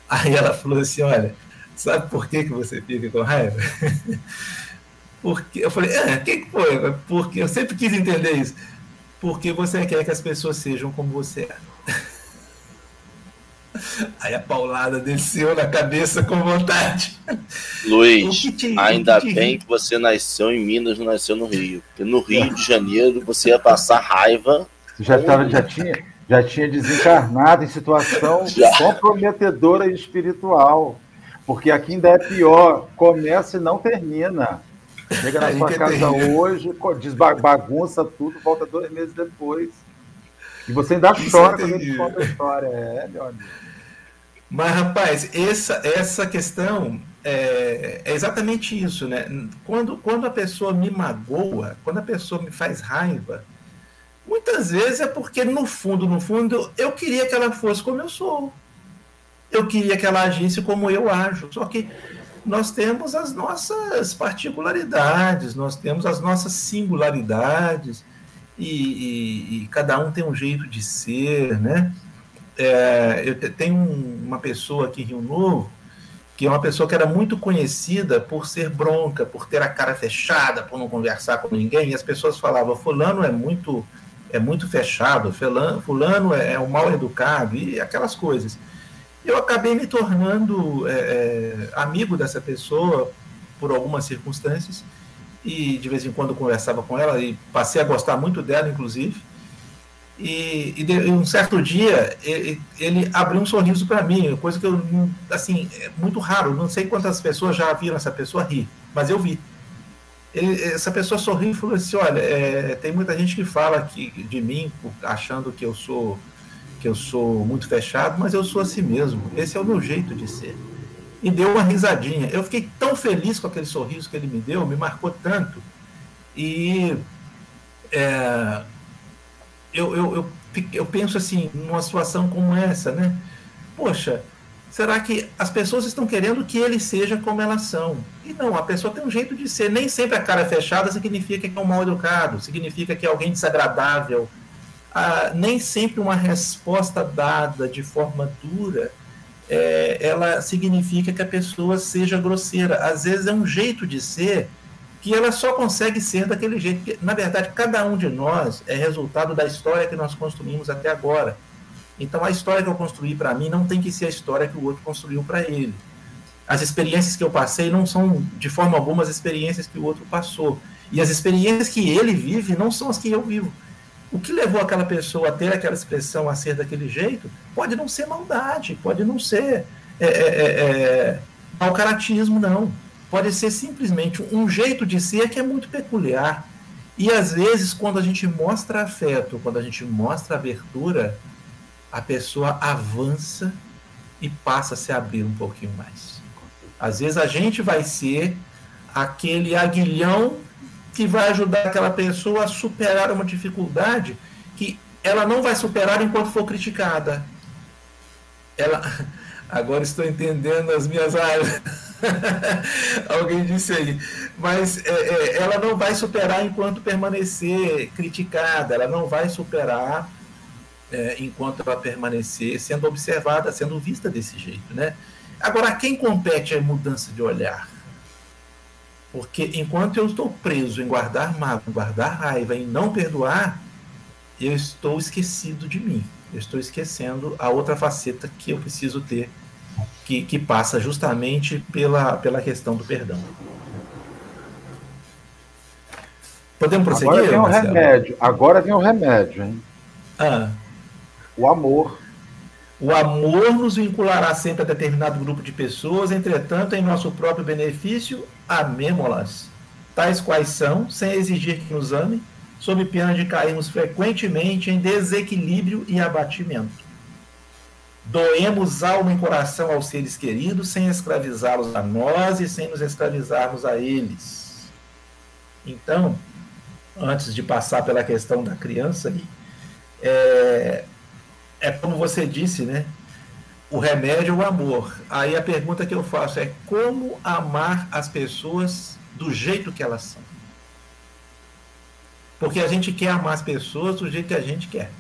Aí ela falou assim: Olha, sabe por que, que você fica com raiva? Porque eu falei: É, o que, foi? Porque eu sempre quis entender isso. Porque você quer que as pessoas sejam como você é. Aí a paulada desceu na cabeça com vontade. Luiz, te, ainda que bem que você nasceu em Minas, não nasceu no Rio. Porque no Rio de Janeiro você ia passar raiva. Já, tava, já, tinha, já tinha desencarnado em situação já. comprometedora e espiritual. Porque aqui ainda é pior. Começa e não termina. Chega na sua casa tem. hoje, bagunça tudo, volta dois meses depois. E você ainda chora quando ele conta a história. É, meu amigo. Mas, rapaz, essa, essa questão é, é, exatamente isso, né? Quando, quando a pessoa me magoa, quando a pessoa me faz raiva, muitas vezes é porque, no fundo, no fundo, eu queria que ela fosse como eu sou. Eu queria que ela agisse como eu ajo. Só que nós temos as nossas particularidades, nós temos as nossas singularidades, e, e, e cada um tem um jeito de ser, né? é, eu tenho uma pessoa aqui em Rio Novo, que é uma pessoa que era muito conhecida por ser bronca, por ter a cara fechada, por não conversar com ninguém, e as pessoas falavam, fulano é muito é muito fechado, fulano, fulano é, é um mal educado, e aquelas coisas. Eu acabei me tornando é, é, amigo dessa pessoa por algumas circunstâncias, e de vez em quando conversava com ela, e passei a gostar muito dela, inclusive, e, e, de, um certo dia ele, ele abriu um sorriso para mim, coisa que eu assim é muito raro. Não sei quantas pessoas já viram essa pessoa rir, mas eu vi. Ele, essa pessoa sorriu e falou assim: olha, é, tem muita gente que fala que, de mim achando que eu sou que eu sou muito fechado, mas eu sou assim mesmo. Esse é o meu jeito de ser. E deu uma risadinha. Eu fiquei tão feliz com aquele sorriso que ele me deu, me marcou tanto. E é, eu, eu, eu, eu penso assim, numa situação como essa, né? Poxa, será que as pessoas estão querendo que ele seja como elas são? E não, a pessoa tem um jeito de ser. Nem sempre a cara fechada significa que é um mal educado, significa que é alguém desagradável. Nem sempre uma resposta dada de forma dura é, ela significa que a pessoa seja grosseira. Às vezes é um jeito de ser que ela só consegue ser daquele jeito. Porque, na verdade, cada um de nós é resultado da história que nós construímos até agora. Então, a história que eu construí para mim não tem que ser a história que o outro construiu para ele. As experiências que eu passei não são, de forma alguma, as experiências que o outro passou. E as experiências que ele vive não são as que eu vivo. O que levou aquela pessoa a ter aquela expressão, a ser daquele jeito, pode não ser maldade, pode não ser é, é, é, é caratismo, não pode ser simplesmente um jeito de ser que é muito peculiar. E às vezes, quando a gente mostra afeto, quando a gente mostra abertura, a pessoa avança e passa a se abrir um pouquinho mais. Às vezes a gente vai ser aquele aguilhão que vai ajudar aquela pessoa a superar uma dificuldade que ela não vai superar enquanto for criticada. Ela, agora estou entendendo as minhas áreas. Alguém disse aí. Mas é, é, ela não vai superar enquanto permanecer criticada, ela não vai superar é, enquanto ela permanecer sendo observada, sendo vista desse jeito. Né? Agora, a quem compete a mudança de olhar? Porque enquanto eu estou preso em guardar mágoa, guardar raiva, em não perdoar, eu estou esquecido de mim. Eu estou esquecendo a outra faceta que eu preciso ter, que, que passa justamente pela, pela questão do perdão. Podemos prosseguir? Agora vem o remédio. Agora vem o remédio, hein? Ah. O amor. O amor nos vinculará sempre a determinado grupo de pessoas, entretanto, em nosso próprio benefício, amemo-las, tais quais são, sem exigir que nos amem, sob pena de cairmos frequentemente em desequilíbrio e abatimento. Doemos alma e coração aos seres queridos, sem escravizá-los a nós e sem nos escravizarmos a eles. Então, antes de passar pela questão da criança, é, é como você disse, né? O remédio é o amor. Aí a pergunta que eu faço é como amar as pessoas do jeito que elas são? Porque a gente quer amar as pessoas do jeito que a gente quer.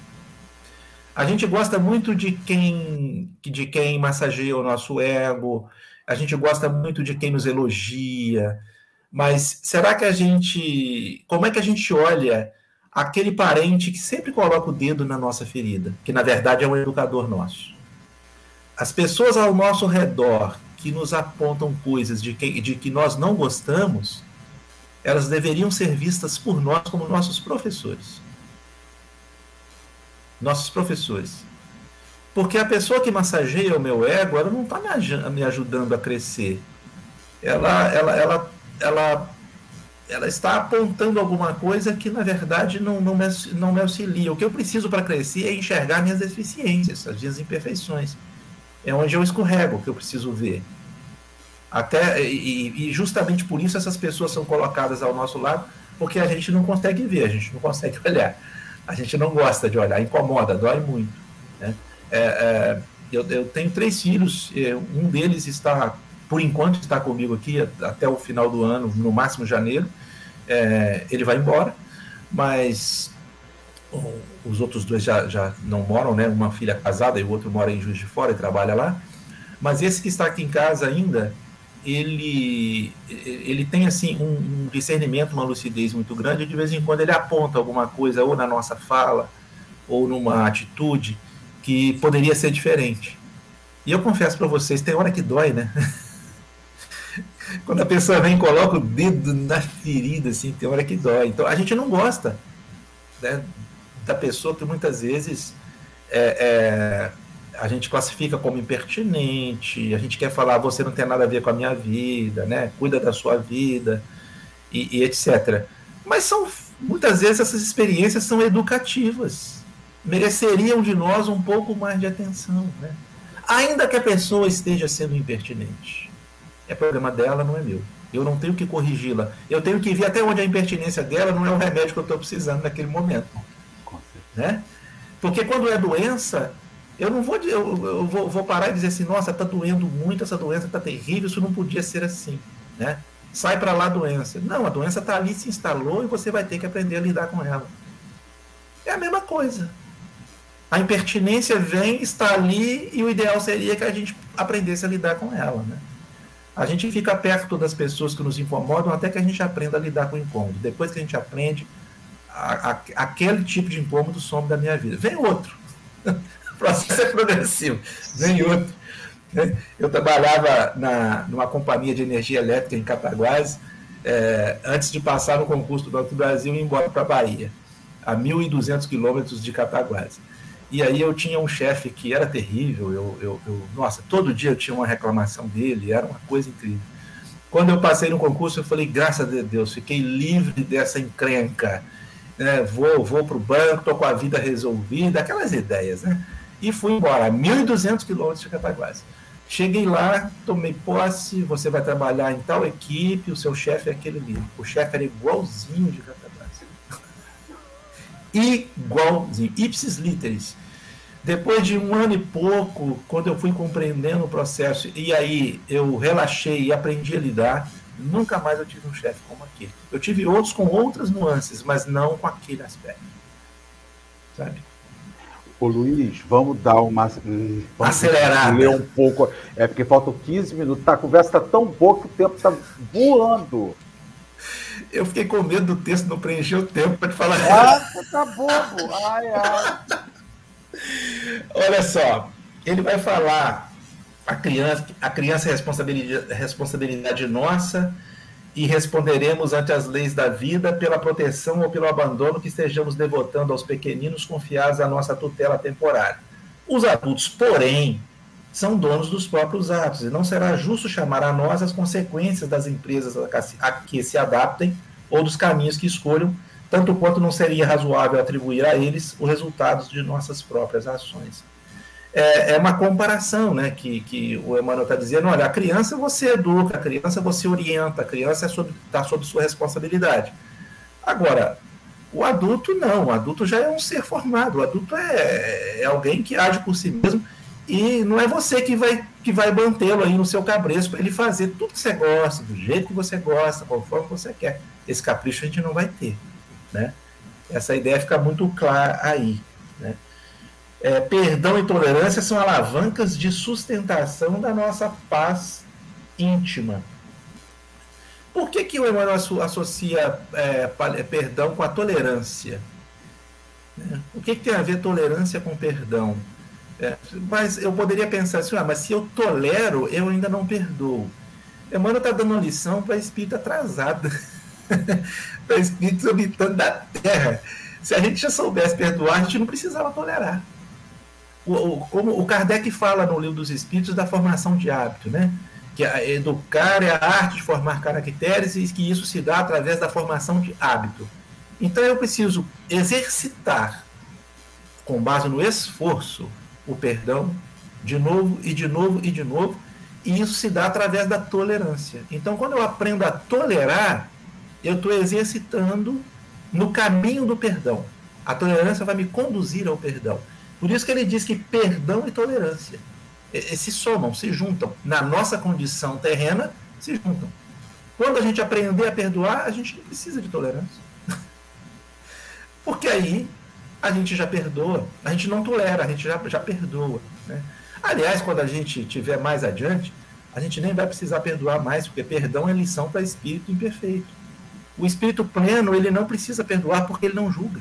A gente gosta muito de quem de quem massageia o nosso ego, a gente gosta muito de quem nos elogia, mas será que a gente, como é que a gente olha aquele parente que sempre coloca o dedo na nossa ferida, que na verdade é um educador nosso. As pessoas ao nosso redor que nos apontam coisas de que, de que nós não gostamos, elas deveriam ser vistas por nós como nossos professores. Nossos professores. Porque a pessoa que massageia o meu ego, ela não está me ajudando a crescer. Ela, ela, ela, ela ela está apontando alguma coisa que na verdade não, não, me, não me auxilia. O que eu preciso para crescer é enxergar minhas deficiências, as minhas imperfeições. É onde eu escorrego que eu preciso ver. Até e, e, justamente por isso essas pessoas são colocadas ao nosso lado, porque a gente não consegue ver, a gente não consegue olhar, a gente não gosta de olhar, incomoda, dói muito. Né? É, é, eu, eu, tenho três filhos, um deles está por enquanto está comigo aqui até o final do ano, no máximo janeiro. É, ele vai embora, mas os outros dois já, já não moram, né? Uma filha casada e o outro mora em Juiz de Fora e trabalha lá. Mas esse que está aqui em casa ainda, ele, ele tem assim um, um discernimento, uma lucidez muito grande. De vez em quando ele aponta alguma coisa ou na nossa fala ou numa atitude que poderia ser diferente. E eu confesso para vocês, tem hora que dói, né? Quando a pessoa vem e coloca o dedo na ferida, assim, tem hora que dói. Então a gente não gosta né, da pessoa que muitas vezes é, é, a gente classifica como impertinente, a gente quer falar, você não tem nada a ver com a minha vida, né? Cuida da sua vida e, e etc. Mas são muitas vezes essas experiências são educativas, mereceriam de nós um pouco mais de atenção, né? Ainda que a pessoa esteja sendo impertinente é problema dela, não é meu. Eu não tenho que corrigi-la. Eu tenho que ver até onde a impertinência dela não é o remédio que eu estou precisando naquele momento. Né? Porque quando é doença, eu não vou, eu, eu vou, vou, parar e dizer assim, nossa, está doendo muito, essa doença está terrível, isso não podia ser assim. Né? Sai para lá a doença. Não, a doença está ali, se instalou e você vai ter que aprender a lidar com ela. É a mesma coisa. A impertinência vem, está ali, e o ideal seria que a gente aprendesse a lidar com ela. Né? A gente fica perto das pessoas que nos incomodam até que a gente aprenda a lidar com o incômodo. Depois que a gente aprende, a, a, aquele tipo de incômodo some da minha vida. Vem outro. o processo é progressivo. Vem outro. Né? Eu trabalhava na, numa companhia de energia elétrica em Cataguás, é, antes de passar no concurso do Banco do Brasil e ir embora para a Bahia, a 1.200 quilômetros de Cataguás. E aí eu tinha um chefe que era terrível, eu, eu, eu, nossa, todo dia eu tinha uma reclamação dele, era uma coisa incrível. Quando eu passei no concurso, eu falei, graças a Deus, fiquei livre dessa encrenca. Né? Vou, vou para o banco, estou com a vida resolvida, aquelas ideias, né? E fui embora, 1.200 quilômetros de Cataguás. Cheguei lá, tomei posse, você vai trabalhar em tal equipe, o seu chefe é aquele ali. O chefe era igualzinho de Cataguases. igualzinho, ipsis literis. Depois de um ano e pouco, quando eu fui compreendendo o processo, e aí eu relaxei e aprendi a lidar, nunca mais eu tive um chefe como aquele. Eu tive outros com outras nuances, mas não com aquele aspecto. Sabe? Ô Luiz, vamos dar uma vamos acelerada. Ler um pouco. É porque faltam 15 minutos. Tá, a conversa está tão boa que o tempo está voando. Eu fiquei com medo do texto não preencher o tempo para te falar. Ah, tá bobo. Ai, ai. Olha só, ele vai falar a criança, a criança é responsabilidade, responsabilidade nossa e responderemos ante as leis da vida pela proteção ou pelo abandono que estejamos devotando aos pequeninos confiados à nossa tutela temporária. Os adultos, porém, são donos dos próprios atos e não será justo chamar a nós as consequências das empresas a que se adaptem ou dos caminhos que escolham, tanto quanto não seria razoável atribuir a eles os resultados de nossas próprias ações é, é uma comparação, né? Que, que o Emmanuel está dizendo, olha, a criança você educa, a criança você orienta, a criança está é sob, tá sob sua responsabilidade. Agora, o adulto não, o adulto já é um ser formado, o adulto é, é alguém que age por si mesmo e não é você que vai, que vai mantê-lo aí no seu cabreço para ele fazer tudo que você gosta, do jeito que você gosta, conforme você quer. Esse capricho a gente não vai ter, né? Essa ideia fica muito clara aí, né? É, perdão e tolerância são alavancas de sustentação da nossa paz íntima. Por que, que o Emmanuel associa é, perdão com a tolerância? É, o que, que, tem a ver tolerância com perdão? É, mas eu poderia pensar assim, ah, mas se eu tolero, eu ainda não perdoo. Emmanuel está dando uma lição para espírito atrasado, para espíritos habitando da terra. Se a gente já soubesse perdoar, a gente não precisava tolerar o, como o Kardec fala no Livro dos Espíritos da formação de hábito, né? Que educar é a arte de formar caracteres e que isso se dá através da formação de hábito. Então eu preciso exercitar, com base no esforço, o perdão, de novo e de novo e de novo, e isso se dá através da tolerância. Então, quando eu aprendo a tolerar, eu estou exercitando no caminho do perdão. A tolerância vai me conduzir ao perdão. Por isso que ele diz que perdão e tolerância se somam, se juntam. Na nossa condição terrena, se juntam. Quando a gente aprender a perdoar, a gente não precisa de tolerância. Porque aí a gente já perdoa, a gente não tolera, a gente já, já perdoa. Né? Aliás, quando a gente tiver mais adiante, a gente nem vai precisar perdoar mais, porque perdão é lição para espírito imperfeito. O espírito pleno, ele não precisa perdoar porque ele não julga.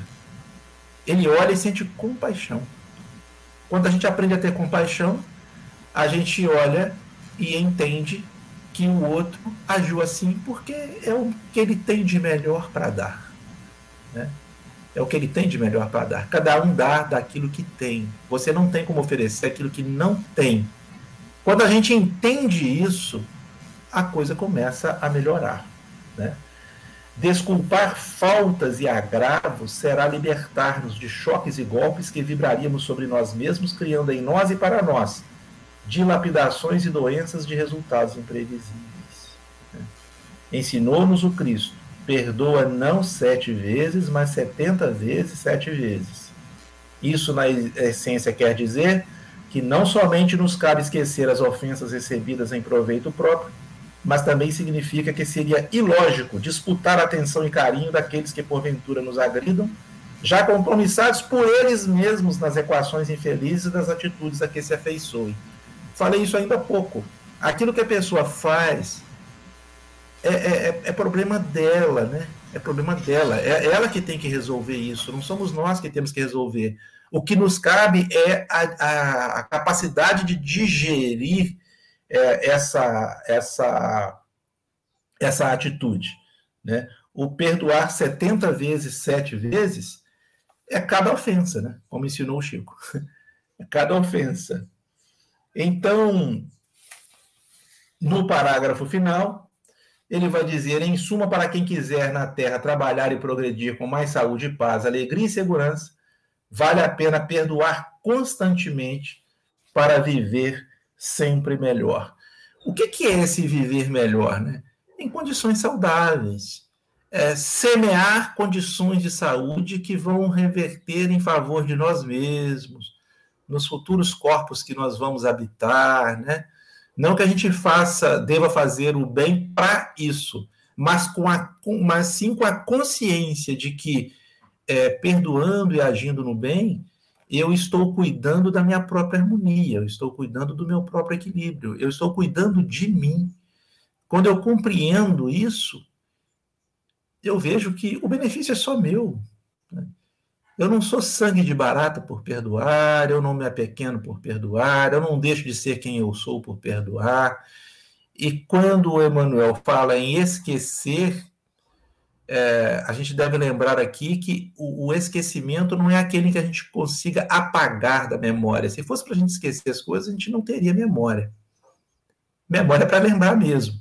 Ele olha e sente compaixão. Quando a gente aprende a ter compaixão, a gente olha e entende que o outro agiu assim porque é o que ele tem de melhor para dar. Né? É o que ele tem de melhor para dar. Cada um dá daquilo que tem. Você não tem como oferecer aquilo que não tem. Quando a gente entende isso, a coisa começa a melhorar. Né? Desculpar faltas e agravos será libertar-nos de choques e golpes que vibraríamos sobre nós mesmos, criando em nós e para nós dilapidações e doenças de resultados imprevisíveis. Ensinou-nos o Cristo: perdoa não sete vezes, mas setenta vezes sete vezes. Isso, na essência, quer dizer que não somente nos cabe esquecer as ofensas recebidas em proveito próprio, mas também significa que seria ilógico disputar a atenção e carinho daqueles que porventura nos agridam, já compromissados por eles mesmos nas equações infelizes das atitudes a que se afeiçoem. Falei isso ainda há pouco. Aquilo que a pessoa faz é, é, é, é problema dela, né? É problema dela. É ela que tem que resolver isso. Não somos nós que temos que resolver. O que nos cabe é a, a, a capacidade de digerir é, essa, essa, essa atitude. Né? O perdoar 70 vezes, sete vezes, é cada ofensa, né? como ensinou o Chico. É cada ofensa. Então, no parágrafo final, ele vai dizer: em suma, para quem quiser na terra trabalhar e progredir com mais saúde, paz, alegria e segurança, vale a pena perdoar constantemente para viver sempre melhor. O que, que é esse viver melhor? Né? Em condições saudáveis. É, semear condições de saúde que vão reverter em favor de nós mesmos, nos futuros corpos que nós vamos habitar, né? Não que a gente faça, deva fazer o bem para isso, mas, com a, mas sim com a consciência de que, é, perdoando e agindo no bem, eu estou cuidando da minha própria harmonia, eu estou cuidando do meu próprio equilíbrio, eu estou cuidando de mim. Quando eu compreendo isso, eu vejo que o benefício é só meu. Né? Eu não sou sangue de barata por perdoar, eu não me apequeno por perdoar, eu não deixo de ser quem eu sou por perdoar. E quando o Emmanuel fala em esquecer, é, a gente deve lembrar aqui que o, o, esquecimento não é aquele que a gente consiga apagar da memória. Se fosse para a gente esquecer as coisas, a gente não teria memória. Memória é para lembrar mesmo.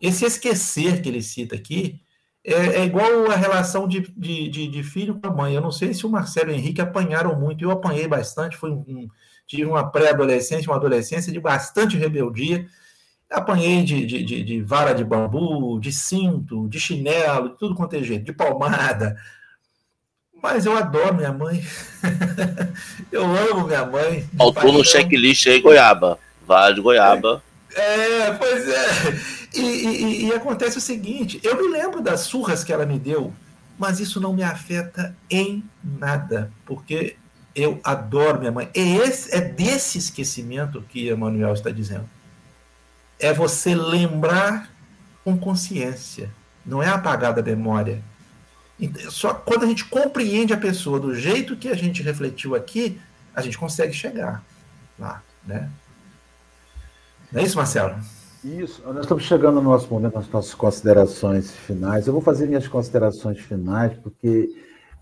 Esse esquecer que ele cita aqui é, é igual a relação de, de, de, de, filho com a mãe. Eu não sei se o Marcelo e o Henrique apanharam muito. Eu apanhei bastante. Foi um, tive uma pré-adolescência, uma adolescência de bastante rebeldia Apanhei de, de, de, de, vara de bambu, de cinto, de chinelo, de tudo quanto é jeito, de palmada. Mas eu adoro minha mãe. eu amo minha mãe. Faltou no checklist aí goiaba. Vara de goiaba. É, é pois é. E, e, e acontece o seguinte: eu me lembro das surras que ela me deu, mas isso não me afeta em nada, porque eu adoro minha mãe. É, esse, é desse esquecimento que Emanuel está dizendo é você lembrar com consciência, não é apagar da memória. Só quando a gente compreende a pessoa do jeito que a gente refletiu aqui, a gente consegue chegar lá, né? Não é isso, Marcelo? Isso, nós estamos chegando no nosso momento, nas nossas considerações finais. Eu vou fazer minhas considerações finais, porque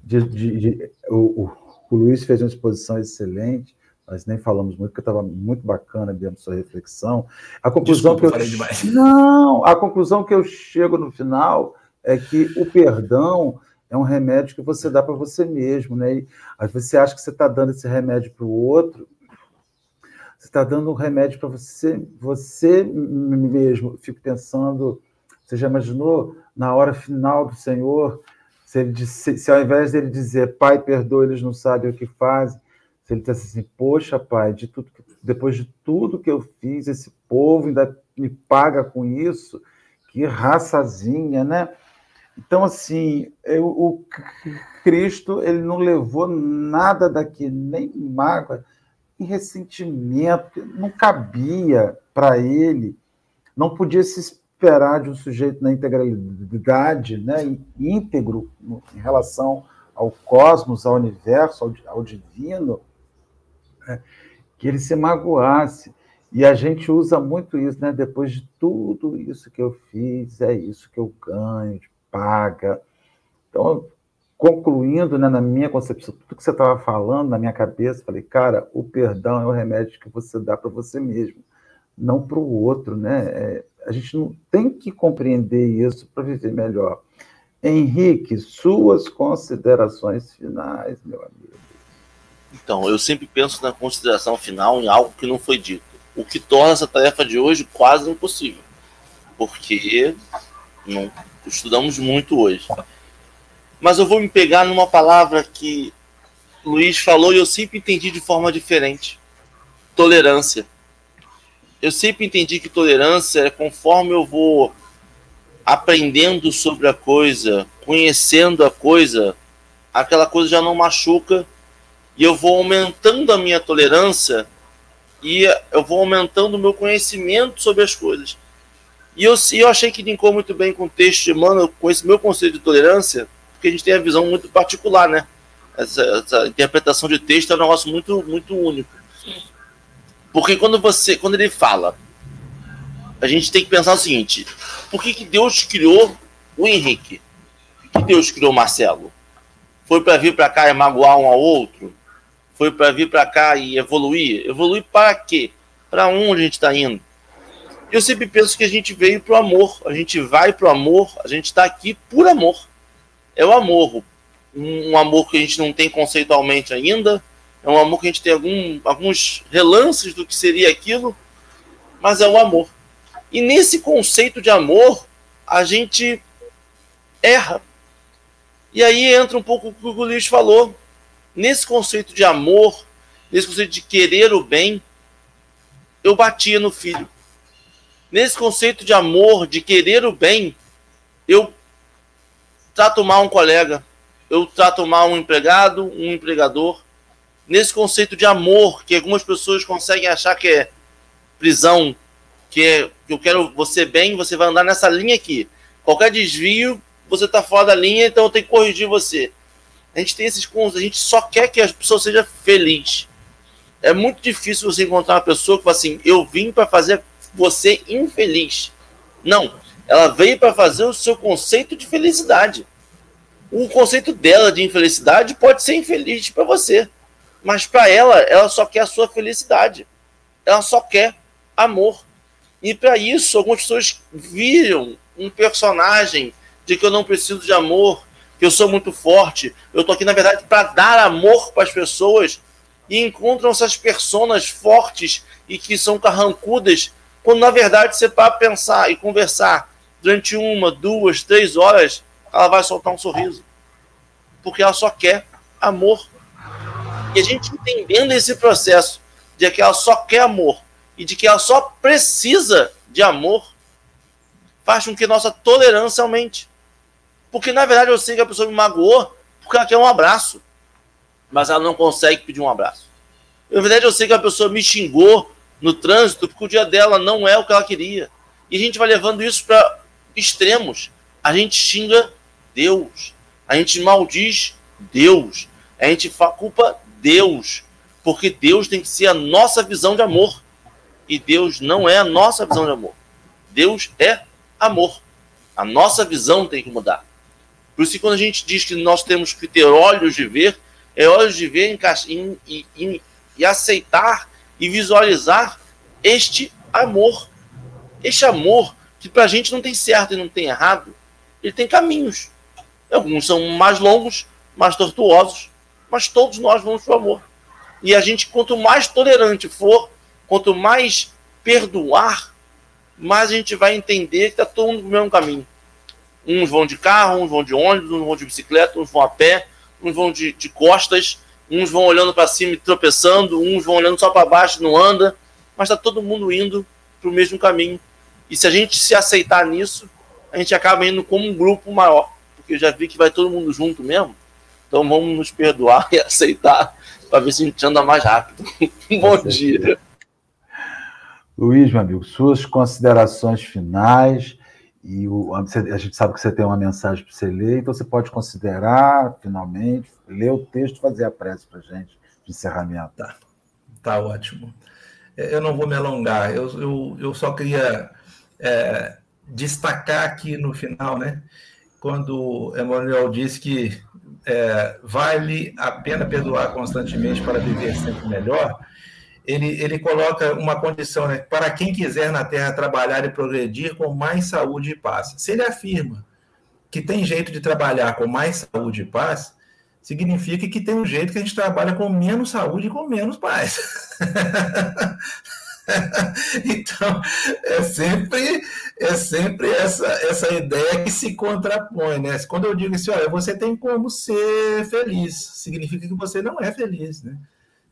de, de, de, o, o, o Luiz fez uma exposição excelente nós nem falamos muito, porque estava muito bacana dentro da sua reflexão. A conclusão Desculpa, que eu demais. não, a conclusão que eu chego no final é que o perdão é um remédio que você dá para você mesmo, né? E vezes você acha que você está dando esse remédio para o outro, você está dando um remédio para você, você mesmo. fico pensando, você já imaginou na hora final do Senhor, se, ele, se, se ao invés dele dizer, Pai, perdoa, eles não sabem o que fazem, se ele dissesse assim, poxa, pai, de tudo, depois de tudo que eu fiz, esse povo ainda me paga com isso, que raçazinha, né? Então, assim, eu, o Cristo, ele não levou nada daqui, nem mágoa, e ressentimento, não cabia para ele, não podia se esperar de um sujeito na integralidade, né, íntegro em relação ao cosmos, ao universo, ao, ao divino? Que ele se magoasse. E a gente usa muito isso, né? Depois de tudo isso que eu fiz, é isso que eu ganho, paga. Então, concluindo, né, na minha concepção, tudo que você estava falando na minha cabeça, falei, cara, o perdão é o remédio que você dá para você mesmo, não para o outro, né? É, a gente não tem que compreender isso para viver melhor. Henrique, suas considerações finais, meu amigo. Então, eu sempre penso na consideração final em algo que não foi dito, o que torna essa tarefa de hoje quase impossível, porque não estudamos muito hoje. Mas eu vou me pegar numa palavra que Luiz falou e eu sempre entendi de forma diferente: tolerância. Eu sempre entendi que tolerância é conforme eu vou aprendendo sobre a coisa, conhecendo a coisa, aquela coisa já não machuca e eu vou aumentando a minha tolerância e eu vou aumentando o meu conhecimento sobre as coisas. E eu, eu achei que linkou muito bem com o texto de Emmanuel, com esse meu conceito de tolerância, porque a gente tem a visão muito particular, né? Essa, essa interpretação de texto é um negócio muito, muito único. Porque quando você, quando ele fala, a gente tem que pensar o seguinte: por que, que Deus criou o Henrique? Por que Deus criou o Marcelo? Foi para vir para cá e magoar um ao outro? Foi para vir para cá e evoluir. Evoluir para quê? Para onde a gente está indo? Eu sempre penso que a gente veio para o amor, a gente vai para o amor, a gente está aqui por amor. É o amor, um, amor que a gente não tem conceitualmente ainda, é um amor que a gente tem algum, alguns relances do que seria aquilo, mas é o amor. E nesse conceito de amor, a gente erra. E aí entra um pouco o que o Luiz falou. Nesse conceito de amor, nesse conceito de querer o bem, eu batia no filho. Nesse conceito de amor, de querer o bem, eu trato mal um colega, eu trato mal um empregado, um empregador. Nesse conceito de amor, que algumas pessoas conseguem achar que é prisão, que é eu quero você bem, você vai andar nessa linha aqui. Qualquer desvio, você está fora da linha, então eu tenho que corrigir você. A gente tem esses conceitos, a gente só quer que a pessoa seja feliz. É muito difícil você encontrar uma pessoa que fala assim: eu vim para fazer você infeliz. Não, ela veio para fazer o seu conceito de felicidade. O conceito dela de infelicidade pode ser infeliz para você, mas para ela, ela só quer a sua felicidade. Ela só quer amor. E para isso, algumas pessoas viram um personagem de que eu não preciso de amor, que eu sou muito forte. Eu tô aqui, na verdade, para dar amor para as pessoas e encontram essas personas fortes e que são carrancudas, quando na verdade você para pensar e conversar durante uma, duas, três horas, ela vai soltar um sorriso. Porque ela só quer amor. E a gente entendendo esse processo de que ela só quer amor e de que ela só precisa de amor, faz com que nossa tolerância aumente. Porque na verdade eu sei que a pessoa me magoou porque ela quer um abraço mas ela não consegue pedir um abraço. Na verdade, eu sei que a pessoa me xingou no trânsito porque o dia dela não é o que ela queria. E a gente vai levando isso para extremos. A gente xinga Deus. A gente maldiz Deus. A gente culpa Deus. Porque Deus tem que ser a nossa visão de amor. E Deus não é a nossa visão de amor. Deus é amor. A nossa visão tem que mudar. Por isso quando a gente diz que nós temos que ter olhos de ver, é hora de ver e aceitar e visualizar este amor. Este amor que para a gente não tem certo e não tem errado, ele tem caminhos. Alguns são mais longos, mais tortuosos, mas todos nós vamos para o amor. E a gente, quanto mais tolerante for, quanto mais perdoar, mais a gente vai entender que está todo mundo no mesmo caminho. Uns vão de carro, uns vão de ônibus, uns vão de bicicleta, uns vão a pé, uns vão de, de costas, uns vão olhando para cima e tropeçando, uns vão olhando só para baixo e não anda, mas está todo mundo indo para o mesmo caminho. E se a gente se aceitar nisso, a gente acaba indo como um grupo maior, porque eu já vi que vai todo mundo junto mesmo. Então vamos nos perdoar e aceitar para ver se a gente anda mais rápido. Bom dia. Luiz, meu amigo, suas considerações finais e o, a gente sabe que você tem uma mensagem para você ler, então você pode considerar, finalmente, ler o texto fazer a prece para a gente de encerramento. Tá, tá ótimo. É, eu não vou me alongar, eu, eu, eu só queria é, destacar aqui no final, né, quando Emmanuel disse que é, vale a pena perdoar constantemente para viver sempre melhor ele, ele coloca uma condição, né? Para quem quiser na Terra trabalhar e progredir com mais saúde e paz. Se ele afirma que tem jeito de trabalhar com mais saúde e paz, significa que tem um jeito que a gente trabalha com menos saúde e com menos paz. então, é sempre, é sempre essa, essa ideia que se contrapõe, né? Quando eu digo assim, olha, você tem como ser feliz, significa que você não é feliz, né?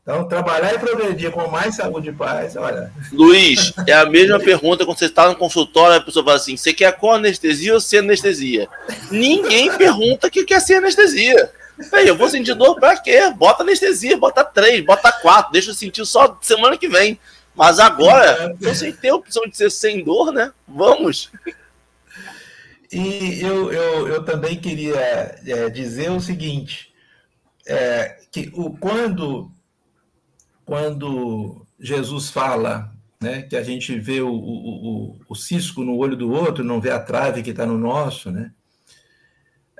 Então, trabalhar e progredir com mais saúde e paz, olha. Luiz, é a mesma pergunta quando você está no consultório, a pessoa fala assim: você quer com anestesia ou sem anestesia? Ninguém pergunta que quer sem anestesia. Aí, eu vou sentir dor pra quê? Bota anestesia, bota três, bota quatro, deixa eu sentir só semana que vem. Mas agora, sem ter a opção de ser sem dor, né? Vamos. E eu, eu, eu também queria é, dizer o seguinte: é, que o, quando quando Jesus fala né, que a gente vê o, o, o, cisco no olho do outro, não vê a trave que está no nosso, né?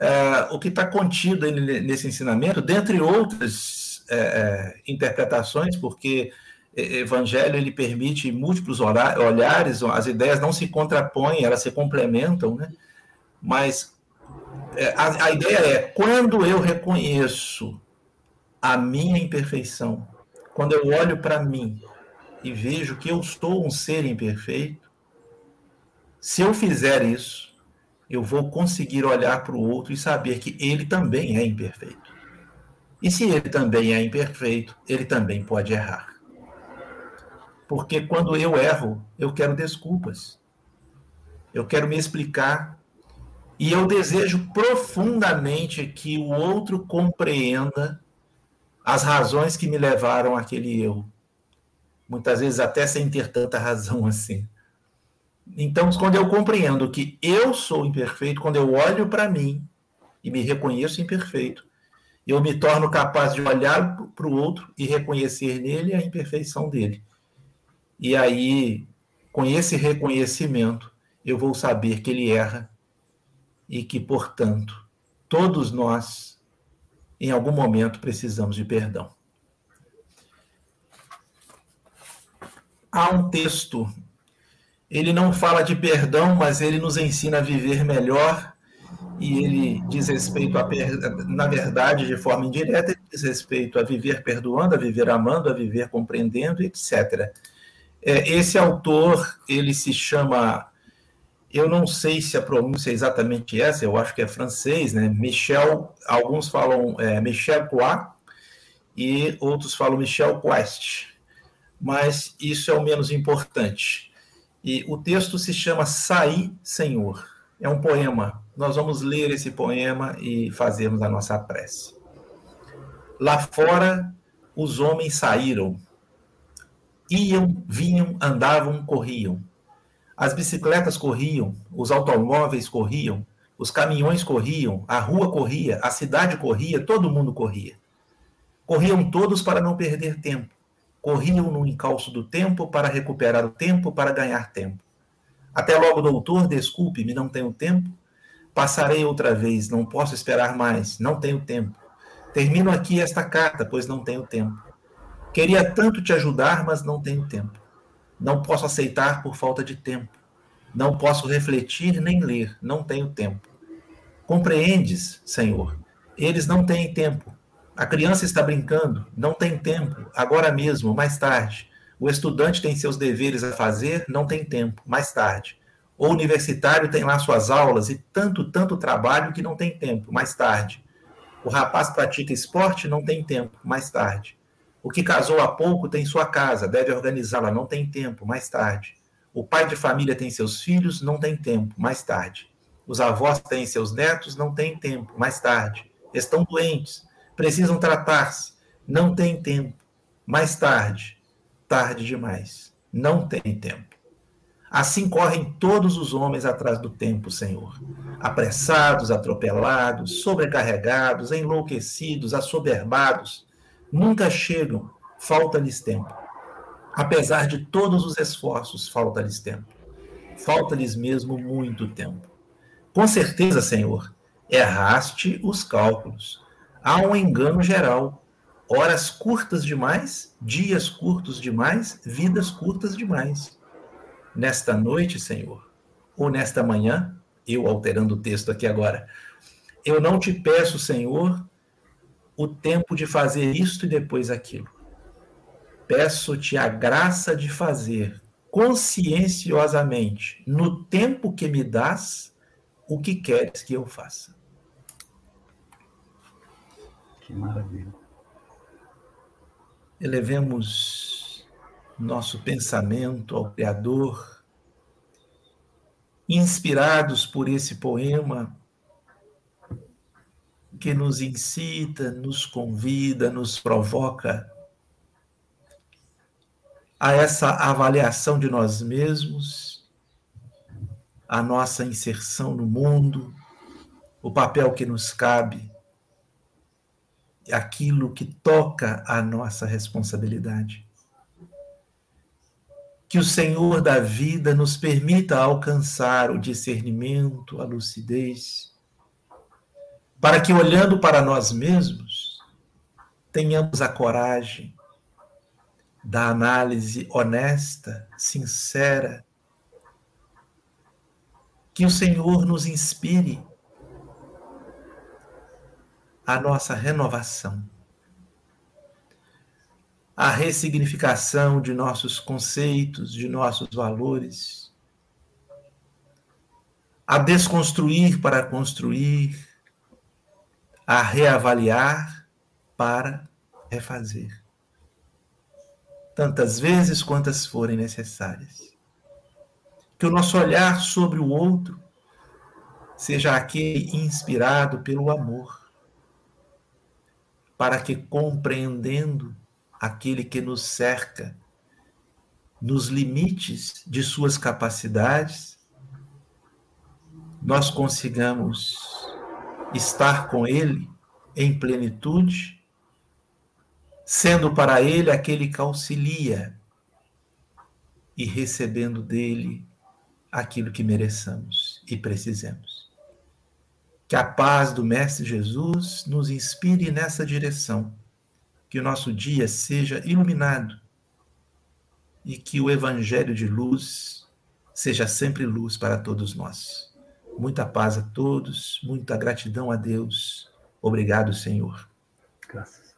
É, o que está contido nesse ensinamento, dentre outras é, é, interpretações, porque evangelho ele permite múltiplos olhares, as ideias não se contrapõem, elas se complementam, né? Mas é, a, a ideia é quando eu reconheço a minha imperfeição, quando eu olho para mim e vejo que eu sou um ser imperfeito, se eu fizer isso, eu vou conseguir olhar para o outro e saber que ele também é imperfeito. E se ele também é imperfeito, ele também pode errar. Porque quando eu erro, eu quero desculpas. Eu quero me explicar. E eu desejo profundamente que o outro compreenda as razões que me levaram àquele erro. Muitas vezes até sem ter tanta razão assim. Então, quando eu compreendo que eu sou imperfeito, quando eu olho para mim e me reconheço imperfeito, eu me torno capaz de olhar para o outro e reconhecer nele a imperfeição dele. E aí, com esse reconhecimento, eu vou saber que ele erra e que, portanto, todos nós, em algum momento, precisamos de perdão. Há um texto, ele não fala de perdão, mas ele nos ensina a viver melhor e ele diz respeito a, na verdade, de forma indireta, ele diz respeito a viver perdoando, a viver amando, a viver compreendendo, etc. É, esse autor, ele se chama, eu não sei se a pronúncia é exatamente essa, eu acho que é francês, né? Michel, alguns falam é, Michel Poit e outros falam Michel Quest, mas isso é o menos importante. E o texto se chama Saí, Senhor. É um poema. Nós vamos ler esse poema e fazermos a nossa prece. Lá fora, os homens saíram Iam, vinham, andavam, corriam. As bicicletas corriam, os automóveis corriam, os caminhões corriam, a rua corria, a cidade corria, todo mundo corria. Corriam todos para não perder tempo. Corriam no encalço do tempo para recuperar o tempo, para ganhar tempo. Até logo, doutor, desculpe-me, não tenho tempo. Passarei outra vez, não posso esperar mais, não tenho tempo. Termino aqui esta carta, pois não tenho tempo. Queria tanto te ajudar, mas não tenho tempo. Não posso aceitar por falta de tempo. Não posso refletir nem ler, não tenho tempo. Compreendes, Senhor? Eles não têm tempo. A criança está brincando, não tem tempo, agora mesmo, mais tarde. O estudante tem seus deveres a fazer, não tem tempo, mais tarde. O universitário tem lá suas aulas e tanto, tanto trabalho que não tem tempo, mais tarde. O rapaz pratica esporte, não tem tempo, mais tarde. O que casou há pouco tem sua casa, deve organizá-la, não tem tempo, mais tarde. O pai de família tem seus filhos, não tem tempo, mais tarde. Os avós têm seus netos, não tem tempo, mais tarde. Estão doentes, precisam tratar-se, não tem tempo, mais tarde. Tarde demais, não tem tempo. Assim correm todos os homens atrás do tempo, Senhor. Apressados, atropelados, sobrecarregados, enlouquecidos, assoberbados nunca chegam, falta-lhes tempo. Apesar de todos os esforços, falta-lhes tempo. Falta-lhes mesmo muito tempo. Com certeza, Senhor, erraste os cálculos. Há um engano geral. Horas curtas demais, dias curtos demais, vidas curtas demais. Nesta noite, Senhor, ou nesta manhã, eu alterando o texto aqui agora, eu não te peço, Senhor, o tempo de fazer isto e depois aquilo. Peço-te a graça de fazer conscienciosamente, no tempo que me dás, o que queres que eu faça. Que maravilha. Elevemos nosso pensamento ao Criador, inspirados por esse poema, que nos incita, nos convida, nos provoca a essa avaliação de nós mesmos, a nossa inserção no mundo, o papel que nos cabe, aquilo que toca a nossa responsabilidade. Que o Senhor da vida nos permita alcançar o discernimento, a lucidez, para que, olhando para nós mesmos, tenhamos a coragem da análise honesta, sincera, que o Senhor nos inspire a nossa renovação, a ressignificação de nossos conceitos, de nossos valores, a desconstruir para construir, a reavaliar para refazer. Tantas vezes quantas forem necessárias. Que o nosso olhar sobre o outro seja aquele inspirado pelo amor, para que, compreendendo aquele que nos cerca, nos limites de suas capacidades, nós consigamos estar com Ele em plenitude, sendo para Ele aquele que auxilia e recebendo dele aquilo que mereçamos e precisemos. Que a paz do Mestre Jesus nos inspire nessa direção, que o nosso dia seja iluminado e que o Evangelho de luz seja sempre luz para todos nós. Muita paz a todos, muita gratidão a Deus. Obrigado, Senhor. Graças.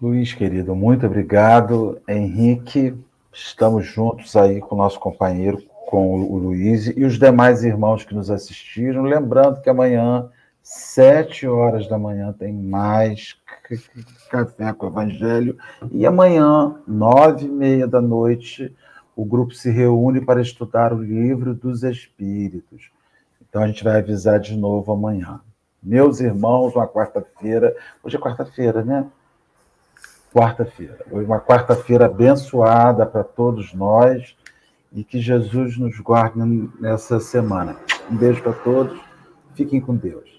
Luiz, querido, muito obrigado. Henrique, estamos juntos aí com o nosso companheiro, com o Luiz e os demais irmãos que nos assistiram. Lembrando que amanhã, sete horas da manhã, tem mais Café com o Evangelho. E amanhã, nove e meia da noite, o grupo se reúne para estudar o livro dos Espíritos. Então a gente vai avisar de novo amanhã. Meus irmãos, uma quarta-feira. Hoje é quarta-feira, né? Quarta-feira. Uma quarta-feira abençoada para todos nós e que Jesus nos guarde nessa semana. Um beijo para todos. Fiquem com Deus.